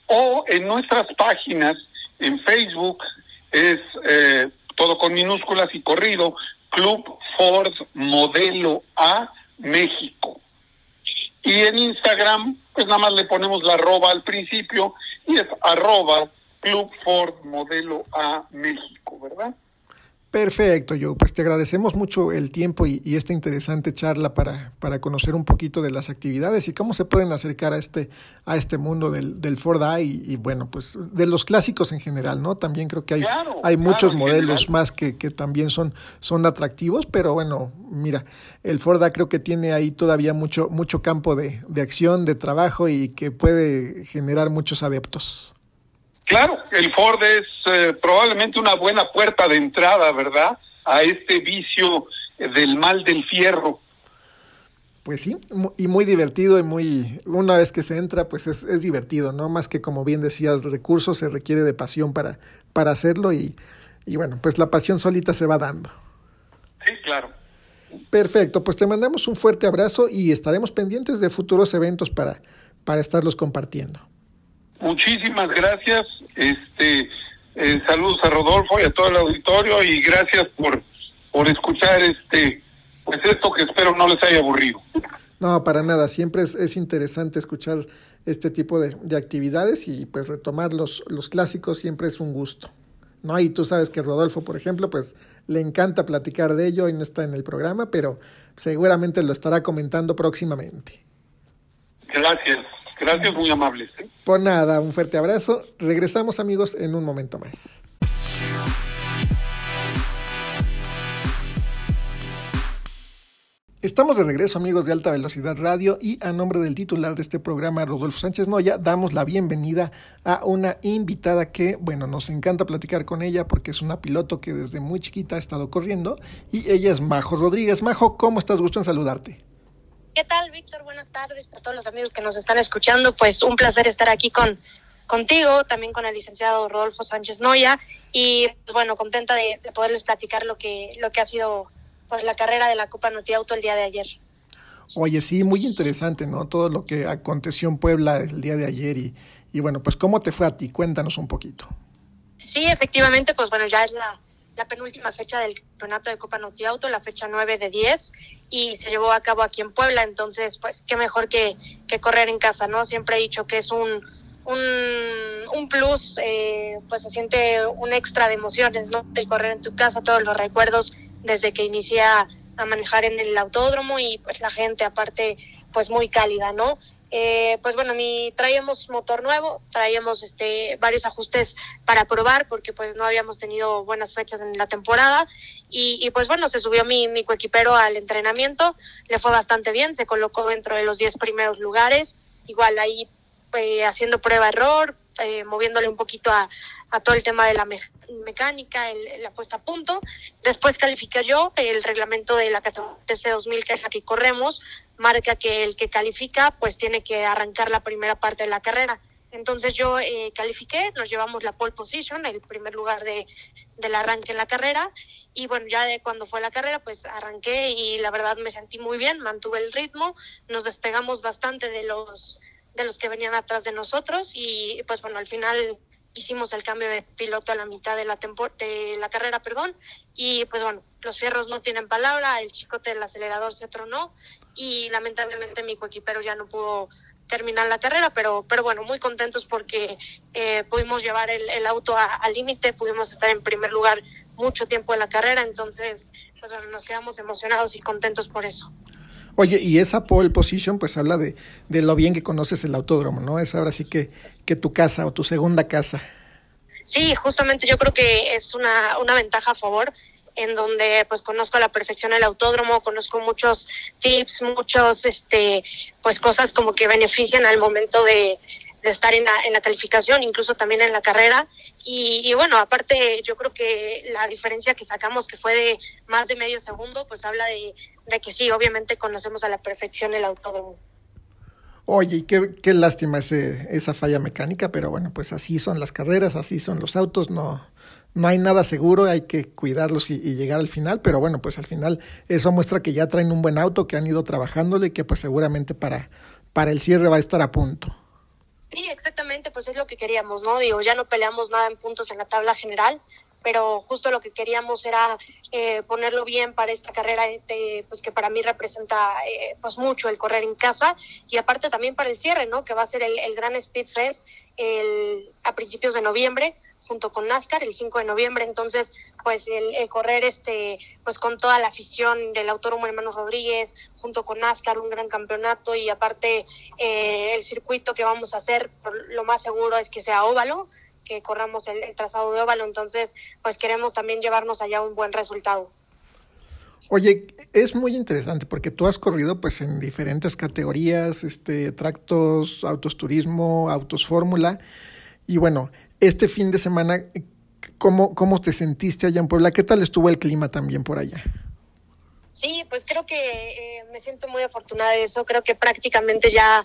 o en nuestras páginas en Facebook es eh, todo con minúsculas y corrido Club Ford Modelo A México. Y en Instagram, pues nada más le ponemos la arroba al principio y es arroba Club Ford Modelo A México, ¿verdad? Perfecto, yo pues te agradecemos mucho el tiempo y, esta interesante charla para, para conocer un poquito de las actividades y cómo se pueden acercar a este, a este mundo del, del Ford I y, bueno, pues de los clásicos en general, ¿no? También creo que hay, hay muchos modelos más que, que también son, son atractivos, pero bueno, mira, el Ford A creo que tiene ahí todavía mucho, mucho campo de, de acción, de trabajo y que puede generar muchos adeptos. Claro, el Ford es eh, probablemente una buena puerta de entrada, ¿verdad? A este vicio del mal del fierro. Pues sí, y muy divertido y muy, una vez que se entra, pues es, es divertido, ¿no? Más que como bien decías, recursos, se requiere de pasión para, para hacerlo y, y bueno, pues la pasión solita se va dando. Sí, claro. Perfecto, pues te mandamos un fuerte abrazo y estaremos pendientes de futuros eventos para, para estarlos compartiendo. Muchísimas gracias. Este, eh, saludos a Rodolfo y a todo el auditorio y gracias por, por escuchar este, pues esto que espero no les haya aburrido. No, para nada. Siempre es, es interesante escuchar este tipo de, de, actividades y pues retomar los, los clásicos siempre es un gusto. ¿no? Y tú sabes que Rodolfo, por ejemplo, pues le encanta platicar de ello y no está en el programa, pero seguramente lo estará comentando próximamente. Gracias. Gracias, muy amables. ¿eh? Por nada, un fuerte abrazo. Regresamos amigos en un momento más. Estamos de regreso amigos de Alta Velocidad Radio y a nombre del titular de este programa, Rodolfo Sánchez Noya, damos la bienvenida a una invitada que, bueno, nos encanta platicar con ella porque es una piloto que desde muy chiquita ha estado corriendo y ella es Majo Rodríguez. Majo, ¿cómo estás? Gusto en saludarte. ¿Qué tal, Víctor? Buenas tardes a todos los amigos que nos están escuchando. Pues un placer estar aquí con contigo, también con el licenciado Rodolfo Sánchez Noya y pues, bueno, contenta de, poderles platicar lo que lo que ha sido pues la carrera de la Copa Noti Auto el día de ayer. Oye, sí, muy interesante, ¿no? Todo lo que aconteció en Puebla el día de ayer y, y bueno, pues ¿cómo te fue a ti? Cuéntanos un poquito. Sí, efectivamente, pues bueno, ya es la la penúltima fecha del campeonato de Copa Noti Auto, la fecha 9 de 10, y se llevó a cabo aquí en Puebla, entonces, pues, qué mejor que, que correr en casa, ¿no? Siempre he dicho que es un, un, un plus, eh, pues se siente un extra de emociones, ¿no? El correr en tu casa, todos los recuerdos desde que inicié a manejar en el autódromo y pues la gente aparte pues muy cálida, ¿no? Eh, pues bueno, ni traíamos motor nuevo, traíamos este varios ajustes para probar porque pues no habíamos tenido buenas fechas en la temporada. Y, y pues bueno, se subió mi, mi coequipero al entrenamiento, le fue bastante bien, se colocó dentro de los 10 primeros lugares, igual ahí eh, haciendo prueba-error, eh, moviéndole un poquito a, a todo el tema de la mecánica, el, la puesta a punto. Después califica yo, el reglamento de la TC 2000, que es la que corremos, marca que el que califica pues tiene que arrancar la primera parte de la carrera. Entonces yo eh, califiqué, nos llevamos la pole position, el primer lugar de, del arranque en la carrera. Y bueno, ya de cuando fue la carrera, pues arranqué y la verdad me sentí muy bien, mantuve el ritmo, nos despegamos bastante de los de los que venían atrás de nosotros y pues bueno, al final hicimos el cambio de piloto a la mitad de la de la carrera, perdón, y pues bueno, los fierros no tienen palabra, el chicote del acelerador se tronó y lamentablemente mi coequipero ya no pudo terminar la carrera, pero pero bueno, muy contentos porque eh, pudimos llevar el, auto al límite, pudimos estar en primer lugar mucho tiempo en la carrera, entonces pues bueno, nos quedamos emocionados y contentos por eso. Oye, y esa pole position pues habla de, de lo bien que conoces el autódromo, ¿no? Es ahora sí que, que tu casa o tu segunda casa. Sí, justamente yo creo que es una, una ventaja a favor en donde pues conozco a la perfección el autódromo, conozco muchos tips, muchos este pues cosas como que benefician al momento de, de estar en la, en la calificación, incluso también en la carrera. Y, y, bueno, aparte yo creo que la diferencia que sacamos, que fue de más de medio segundo, pues habla de, de que sí, obviamente conocemos a la perfección el autódromo. Oye, qué, qué lástima ese, esa falla mecánica, pero bueno, pues así son las carreras, así son los autos, no, no hay nada seguro, hay que cuidarlos y, y, llegar al final, pero bueno, pues al final eso muestra que ya traen un buen auto, que han ido trabajándole y que pues seguramente para, para el cierre va a estar a punto. Sí, exactamente, pues es lo que queríamos, ¿no? Digo, ya no peleamos nada en puntos en la tabla general, pero justo lo que queríamos era eh, ponerlo bien para esta carrera de, pues que para mí representa eh, pues mucho el correr en casa y aparte también para el cierre, ¿no? Que va a ser el, el Gran Speed Fest el, a principios de noviembre junto con NASCAR el 5 de noviembre, entonces pues el, correr este pues con toda la afición del Autódromo Hermanos Rodríguez, junto con NASCAR, un gran campeonato y aparte eh, el circuito que vamos a hacer, lo más seguro es que sea óvalo, que corramos el, trazado de óvalo, entonces pues queremos también llevarnos allá un buen resultado. Oye, es muy interesante porque tú has corrido pues en diferentes categorías, este tractos, autos turismo, autos fórmula y bueno, este fin de semana, ¿cómo, ¿cómo te sentiste allá en Puebla? ¿Qué tal estuvo el clima también por allá? Sí, pues creo que eh, me siento muy afortunada de eso. Creo que prácticamente ya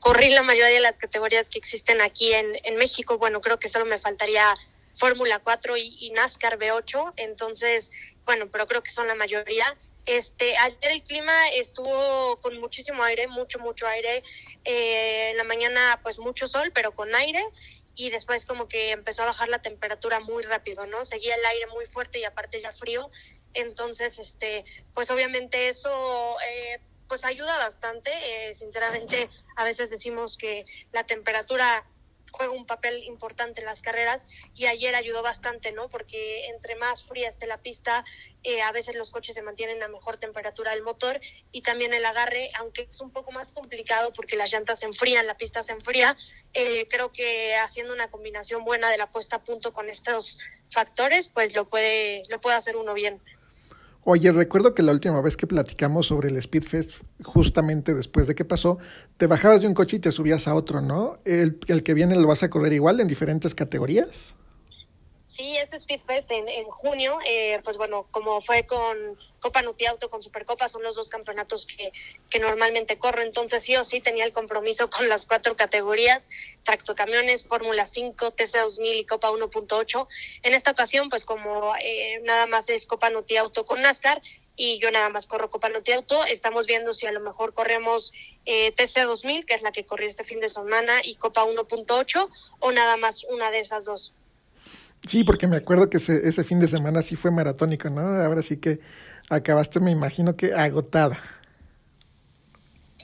corrí la mayoría de las categorías que existen aquí en, en México. Bueno, creo que solo me faltaría Fórmula 4 y, NASCAR B8. Entonces, bueno, pero creo que son la mayoría. Este, ayer el clima estuvo con muchísimo aire, mucho, mucho aire. Eh, en la mañana, pues mucho sol, pero con aire y después como que empezó a bajar la temperatura muy rápido, ¿no? Seguía el aire muy fuerte y aparte ya frío, entonces, este, pues obviamente eso, eh, pues ayuda bastante, eh, sinceramente a veces decimos que la temperatura juega un papel importante en las carreras y ayer ayudó bastante, ¿no? Porque entre más fría esté la pista, eh, a veces los coches se mantienen a mejor temperatura del motor y también el agarre, aunque es un poco más complicado porque las llantas se enfrían, la pista se enfría, eh, creo que haciendo una combinación buena de la puesta a punto con estos factores, pues lo puede, lo puede hacer uno bien. Oye, recuerdo que la última vez que platicamos sobre el Speedfest, justamente después de que pasó, te bajabas de un coche y te subías a otro, ¿no? ¿El, el que viene lo vas a correr igual en diferentes categorías? Sí, ese Speedfest en, junio, eh, pues bueno, como fue con Copa Nutiauto, con Supercopa, son los dos campeonatos que, normalmente corro, entonces sí o sí tenía el compromiso con las cuatro categorías, tractocamiones, Fórmula 5, TC2000 y Copa 1.8. En esta ocasión, pues como eh, nada más es Copa Nutiauto con NASCAR, y yo nada más corro Copa Nutiauto. Estamos viendo si a lo mejor corremos eh, TC 2000, que es la que corrí este fin de semana, y Copa 1.8, o nada más una de esas dos. Sí, porque me acuerdo que ese, ese fin de semana sí fue maratónico, ¿no? Ahora sí que acabaste, me imagino que agotada.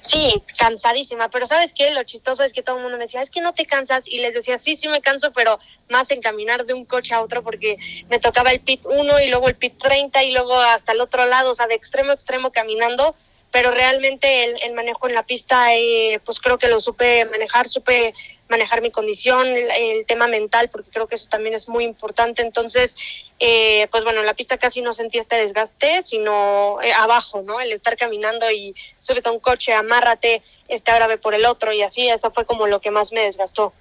Sí, cansadísima, pero ¿sabes qué? Lo chistoso es que todo el mundo me decía, es que no te cansas, y les decía, sí, sí me canso, pero más en caminar de un coche a otro, porque me tocaba el pit 1 y luego el pit 30 y luego hasta el otro lado, o sea, de extremo a extremo caminando, pero realmente el, manejo en la pista, eh, pues creo que lo supe manejar, supe manejar mi condición, el, tema mental, porque creo que eso también es muy importante. Entonces, eh, pues bueno, en la pista casi no sentí este desgaste, sino eh, abajo, ¿no? El estar caminando y súbete a un coche, amárrate, este ahora por el otro y así, eso fue como lo que más me desgastó.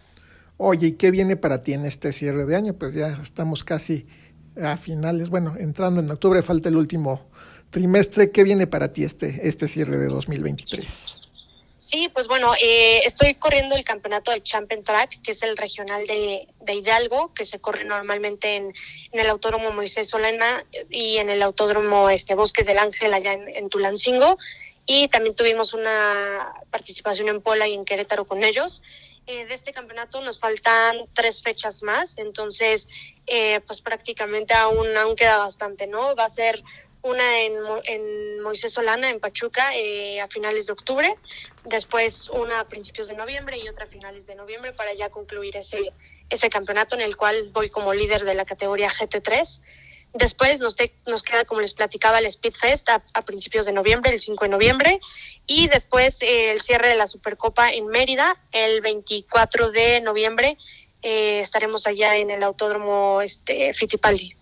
Oye, ¿y qué viene para ti en este cierre de año? Pues ya estamos casi a finales, bueno, entrando en octubre, falta el último trimestre. ¿Qué viene para ti este, este cierre de 2023? Sí, pues bueno, eh, estoy corriendo el campeonato del Champion Track, que es el regional de, Hidalgo, que se corre normalmente en, el Autódromo Moisés Solana y en el Autódromo este, Bosques del Ángel allá en, Tulancingo. Y también tuvimos una participación en Pola y en Querétaro con ellos. Eh, de este campeonato nos faltan tres fechas más, entonces eh, pues prácticamente aún, aún queda bastante, ¿no? Va a ser una en, en Moisés Solana, en Pachuca, eh, a finales de octubre, después una a principios de noviembre y otra a finales de noviembre para ya concluir ese, ese campeonato en el cual voy como líder de la categoría GT3. Después nos, nos queda, como les platicaba, el Speedfest a, a, principios de noviembre, el 5 de noviembre, y después eh, el cierre de la Supercopa en Mérida, el 24 de noviembre. Eh, estaremos allá en el Autódromo este, Fittipaldi.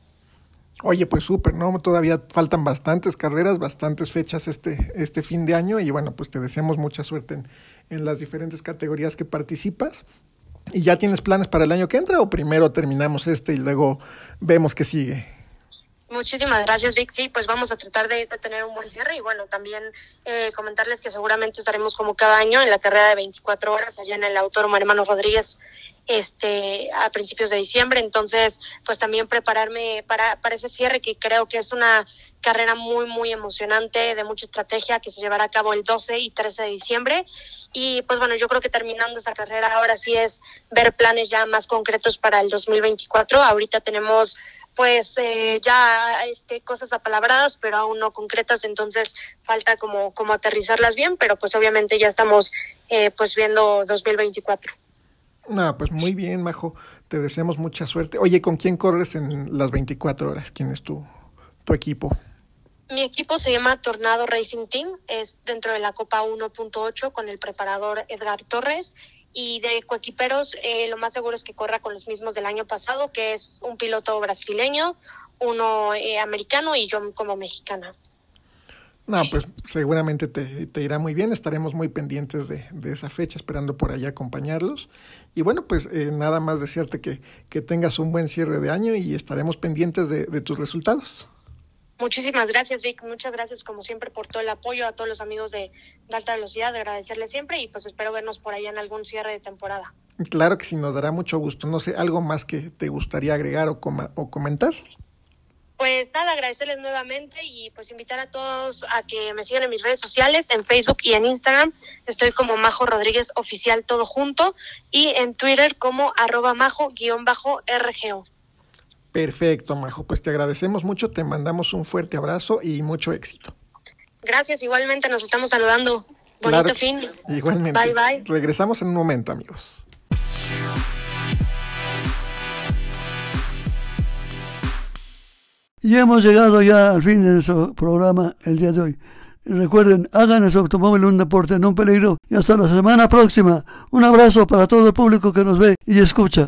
Oye, pues súper, ¿no? Todavía faltan bastantes carreras, bastantes fechas este, este fin de año y bueno, pues te deseamos mucha suerte en, en las diferentes categorías que participas. ¿Y ya tienes planes para el año que entra o primero terminamos este y luego vemos qué sigue? Muchísimas gracias, Vic. Sí, pues vamos a tratar de, tener un buen cierre y bueno, también eh, comentarles que seguramente estaremos como cada año en la carrera de 24 horas allá en el Autódromo Hermano Rodríguez este a principios de diciembre. Entonces, pues también prepararme para, para ese cierre que creo que es una carrera muy, muy emocionante, de mucha estrategia que se llevará a cabo el 12 y 13 de diciembre. Y pues bueno, yo creo que terminando esta carrera ahora sí es ver planes ya más concretos para el 2024. Ahorita tenemos pues eh, ya este, cosas apalabradas, pero aún no concretas, entonces falta como, como aterrizarlas bien, pero pues obviamente ya estamos eh, pues viendo 2024. No, pues muy bien, Majo. Te deseamos mucha suerte. Oye, ¿con quién corres en las 24 horas? ¿Quién es tu, tu equipo? Mi equipo se llama Tornado Racing Team, es dentro de la Copa 1.8 con el preparador Edgar Torres y de coequiperos eh, lo más seguro es que corra con los mismos del año pasado, que es un piloto brasileño, uno eh, americano y yo como mexicana. No, pues seguramente te, te, irá muy bien, estaremos muy pendientes de, de, esa fecha, esperando por allá acompañarlos. Y bueno, pues eh, nada más desearte que, que tengas un buen cierre de año y estaremos pendientes de, de tus resultados. Muchísimas gracias, Vic. Muchas gracias, como siempre, por todo el apoyo a todos los amigos de, de Alta Velocidad. agradecerles siempre y pues espero vernos por allá en algún cierre de temporada. Claro que sí, nos dará mucho gusto. No sé, ¿algo más que te gustaría agregar o, com o comentar? Pues nada, agradecerles nuevamente y pues invitar a todos a que me sigan en mis redes sociales, en Facebook y en Instagram. Estoy como Majo Rodríguez Oficial todo junto y en Twitter como arroba majo-rgo. Perfecto, Majo. Pues te agradecemos mucho, te mandamos un fuerte abrazo y mucho éxito. Gracias, igualmente nos estamos saludando. Bonito Claro, fin. Igualmente. Bye, bye. Regresamos en un momento, amigos. Y hemos llegado ya al fin de nuestro programa el día de hoy. Recuerden, hagan de su automóvil un deporte, no un peligro. Y hasta la semana próxima. Un abrazo para todo el público que nos ve y escucha.